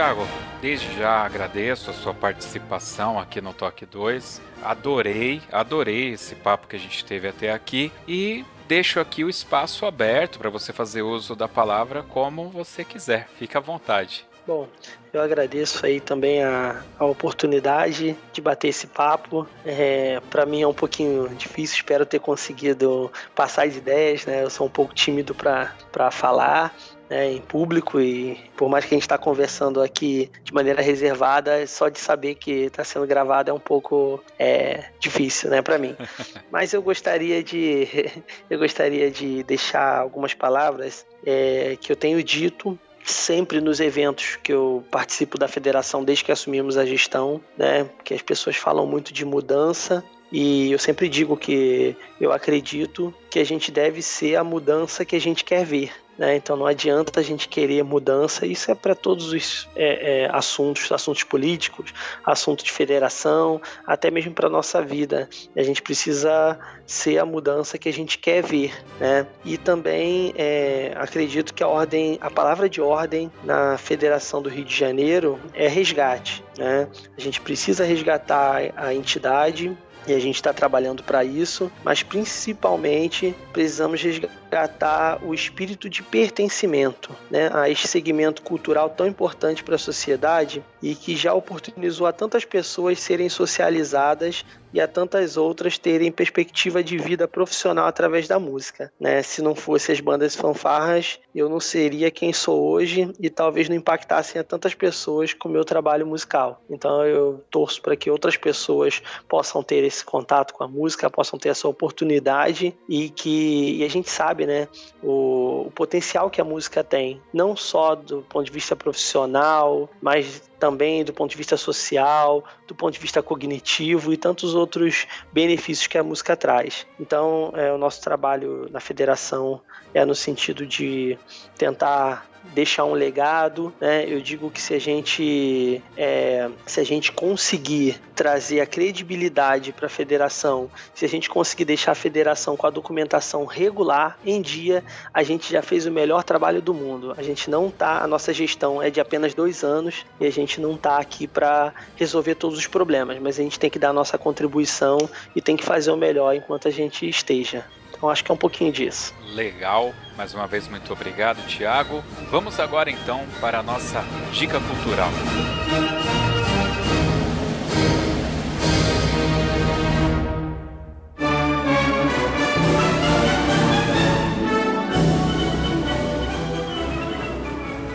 Tiago, desde já agradeço a sua participação aqui no Toque 2. Adorei, adorei esse papo que a gente teve até aqui e deixo aqui o espaço aberto para você fazer uso da palavra como você quiser. Fique à vontade. Bom, eu agradeço aí também a, a oportunidade de bater esse papo. É, para mim é um pouquinho difícil, espero ter conseguido passar as ideias, né? Eu sou um pouco tímido para falar, né, em público e por mais que a gente está conversando aqui de maneira reservada, só de saber que está sendo gravado é um pouco é, difícil, né, para mim. Mas eu gostaria de eu gostaria de deixar algumas palavras é, que eu tenho dito sempre nos eventos que eu participo da federação desde que assumimos a gestão, né? Que as pessoas falam muito de mudança e eu sempre digo que eu acredito que a gente deve ser a mudança que a gente quer ver. Né? Então não adianta a gente querer mudança, isso é para todos os é, é, assuntos, assuntos políticos, assuntos de federação, até mesmo para nossa vida. A gente precisa ser a mudança que a gente quer ver. Né? E também é, acredito que a ordem, a palavra de ordem na Federação do Rio de Janeiro é resgate. Né? A gente precisa resgatar a entidade e a gente está trabalhando para isso, mas principalmente precisamos resgatar o espírito de pertencimento né, a este segmento cultural tão importante para a sociedade e que já oportunizou a tantas pessoas serem socializadas e a tantas outras terem perspectiva de vida profissional através da música. Né? Se não fosse as bandas fanfarras, eu não seria quem sou hoje e talvez não impactassem a tantas pessoas com o meu trabalho musical. Então eu torço para que outras pessoas possam ter esse contato com a música, possam ter essa oportunidade e que e a gente sabe, né, o, o potencial que a música tem, não só do ponto de vista profissional, mas também do ponto de vista social, do ponto de vista cognitivo e tantos outros benefícios que a música traz. Então, é, o nosso trabalho na federação é no sentido de tentar deixar um legado, né? Eu digo que se a gente é, se a gente conseguir trazer a credibilidade para a federação, se a gente conseguir deixar a federação com a documentação regular em dia, a gente já fez o melhor trabalho do mundo. A gente não tá, a nossa gestão é de apenas dois anos e a gente não tá aqui para resolver todos os problemas, mas a gente tem que dar a nossa contribuição e tem que fazer o melhor enquanto a gente esteja. Então acho que é um pouquinho disso. Legal. Mais uma vez, muito obrigado, Tiago. Vamos agora então para a nossa dica cultural.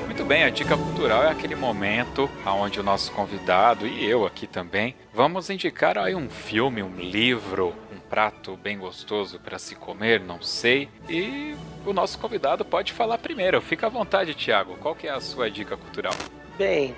Muito bem, a dica cultural é aquele momento onde o nosso convidado e eu aqui também vamos indicar aí um filme, um livro, prato bem gostoso para se comer, não sei. E o nosso convidado pode falar primeiro. Fica à vontade, Tiago. Qual que é a sua dica cultural? Bem,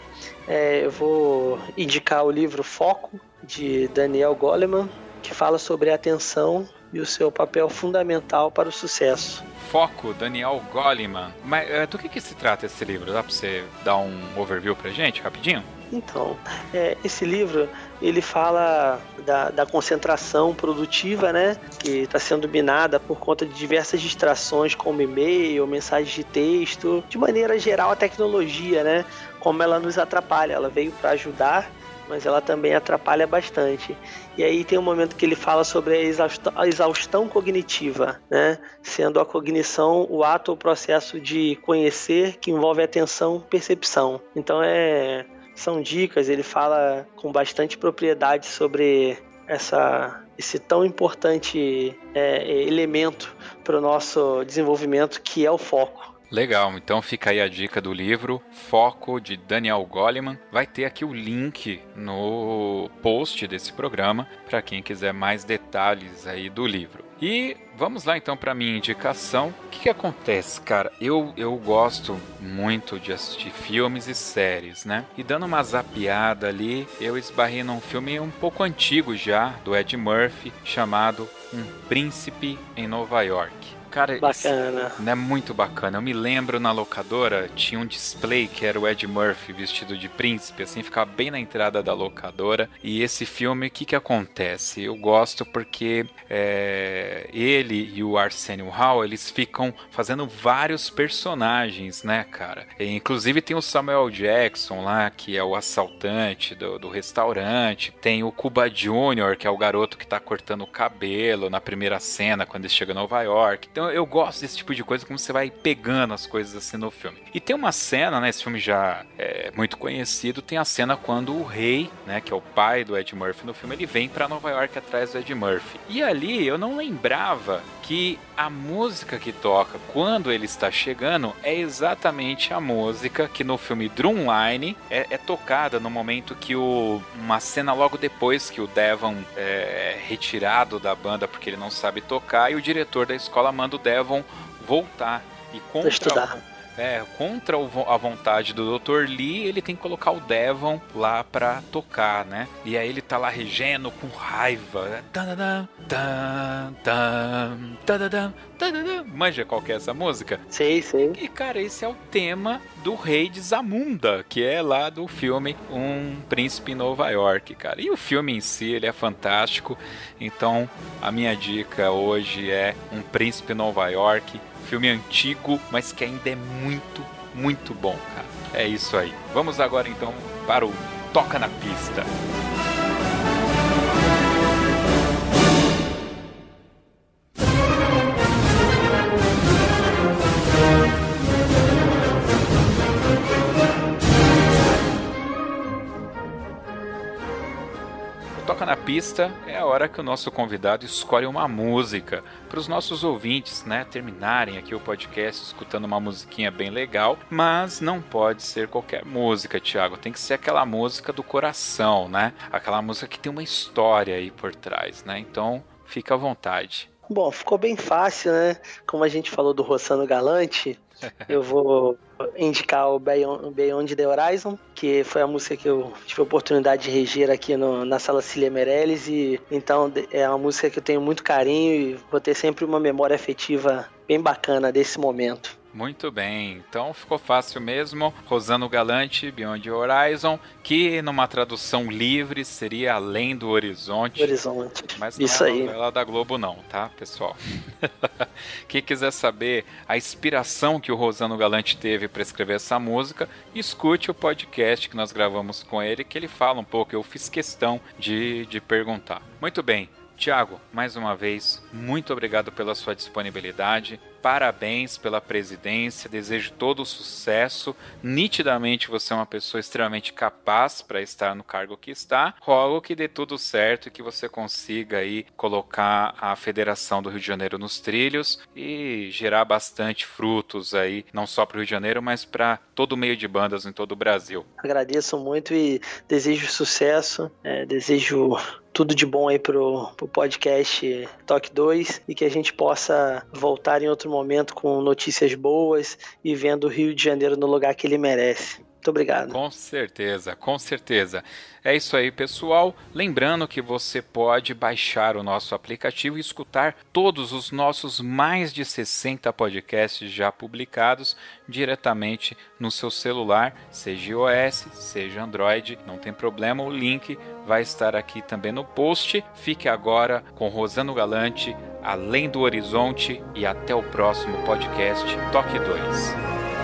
é, eu vou indicar o livro Foco, de Daniel Goleman, que fala sobre a atenção e o seu papel fundamental para o sucesso. Foco, Daniel Goleman. Mas é, do que, que se trata esse livro? Dá para você dar um overview pra gente, rapidinho? Então, é, esse livro ele fala da, da concentração produtiva, né, que está sendo minada por conta de diversas distrações como e-mail, mensagens de texto, de maneira geral a tecnologia, né, como ela nos atrapalha. Ela veio para ajudar, mas ela também atrapalha bastante. E aí tem um momento que ele fala sobre a exaustão, a exaustão cognitiva, né? Sendo a cognição o ato ou processo de conhecer que envolve atenção, percepção. Então é são dicas, ele fala com bastante propriedade sobre essa, esse tão importante é, elemento para o nosso desenvolvimento que é o foco. Legal, então fica aí a dica do livro Foco de Daniel Goleman. Vai ter aqui o link no post desse programa para quem quiser mais detalhes aí do livro. E vamos lá então para minha indicação. O que, que, acontece, cara? Eu, eu gosto muito de assistir filmes e séries, né? E dando uma zapiada ali, eu esbarrei num filme um pouco antigo já, do Ed Murphy, chamado Um Príncipe em Nova York. Cara, bacana. Isso, né, muito bacana. Eu me lembro na locadora, tinha um display que era o Ed Murphy vestido de príncipe, assim, ficava bem na entrada da locadora. E esse filme, o que que acontece? Eu gosto porque é, ele e o Arsenio Hall, eles ficam fazendo vários personagens, né, cara? E, inclusive tem o Samuel Jackson lá, que é o assaltante do, do restaurante. Tem o Cuba Jr., que é o garoto que tá cortando o cabelo na primeira cena, quando ele chega em Nova York. Então eu gosto desse tipo de coisa, como você vai pegando as coisas assim no filme. E tem uma cena, né? Esse filme já é muito conhecido. Tem a cena quando o rei, né? Que é o pai do Ed Murphy no filme, ele vem para Nova York atrás do Ed Murphy. E ali eu não lembrava que a música que toca quando ele está chegando é exatamente a música que no filme Drumline é, é tocada no momento que o uma cena logo depois que o Devon é retirado da banda porque ele não sabe tocar e o diretor da escola manda o Devon voltar e contra estudar. É, contra a vontade do Dr. Lee, ele tem que colocar o Devon lá pra tocar, né? E aí ele tá lá regendo com raiva. Manja qual que é essa música? Sei, sei. E cara, esse é o tema do Rei de Zamunda, que é lá do filme Um Príncipe em Nova York, cara. E o filme em si, ele é fantástico. Então, a minha dica hoje é Um Príncipe em Nova York Filme antigo, mas que ainda é muito, muito bom, cara. É isso aí. Vamos agora então para o Toca na Pista. Toca na Pista é a hora que o nosso convidado escolhe uma música para os nossos ouvintes, né, terminarem aqui o podcast escutando uma musiquinha bem legal, mas não pode ser qualquer música, Thiago, tem que ser aquela música do coração, né? Aquela música que tem uma história aí por trás, né? Então, fica à vontade. Bom, ficou bem fácil, né? Como a gente falou do Rossano Galante, eu vou indicar o Beyond, Beyond the Horizon, que foi a música que eu tive a oportunidade de reger aqui no, na sala Cília Meirelles, e então é uma música que eu tenho muito carinho e vou ter sempre uma memória afetiva bem bacana desse momento. Muito bem, então ficou fácil mesmo. Rosano Galante, Beyond Horizon, que numa tradução livre seria Além do Horizonte. Horizonte. Mas não Isso é aí. novela da Globo não, tá, pessoal? Quem quiser saber a inspiração que o Rosano Galante teve para escrever essa música, escute o podcast que nós gravamos com ele, que ele fala um pouco. Eu fiz questão de, de perguntar. Muito bem, Tiago, mais uma vez, muito obrigado pela sua disponibilidade. Parabéns pela presidência, desejo todo o sucesso. Nitidamente você é uma pessoa extremamente capaz para estar no cargo que está. Rogo que dê tudo certo e que você consiga aí colocar a Federação do Rio de Janeiro nos trilhos e gerar bastante frutos aí, não só para o Rio de Janeiro, mas para todo o meio de bandas em todo o Brasil. Agradeço muito e desejo sucesso. É, desejo tudo de bom aí pro, pro podcast Toque 2 e que a gente possa voltar em outro momento com notícias boas e vendo o Rio de Janeiro no lugar que ele merece. Muito obrigado. Com certeza, com certeza. É isso aí, pessoal. Lembrando que você pode baixar o nosso aplicativo e escutar todos os nossos mais de 60 podcasts já publicados diretamente no seu celular, seja iOS, seja Android, não tem problema, o link vai estar aqui também no post. Fique agora com Rosano Galante, Além do Horizonte e até o próximo podcast Toque 2.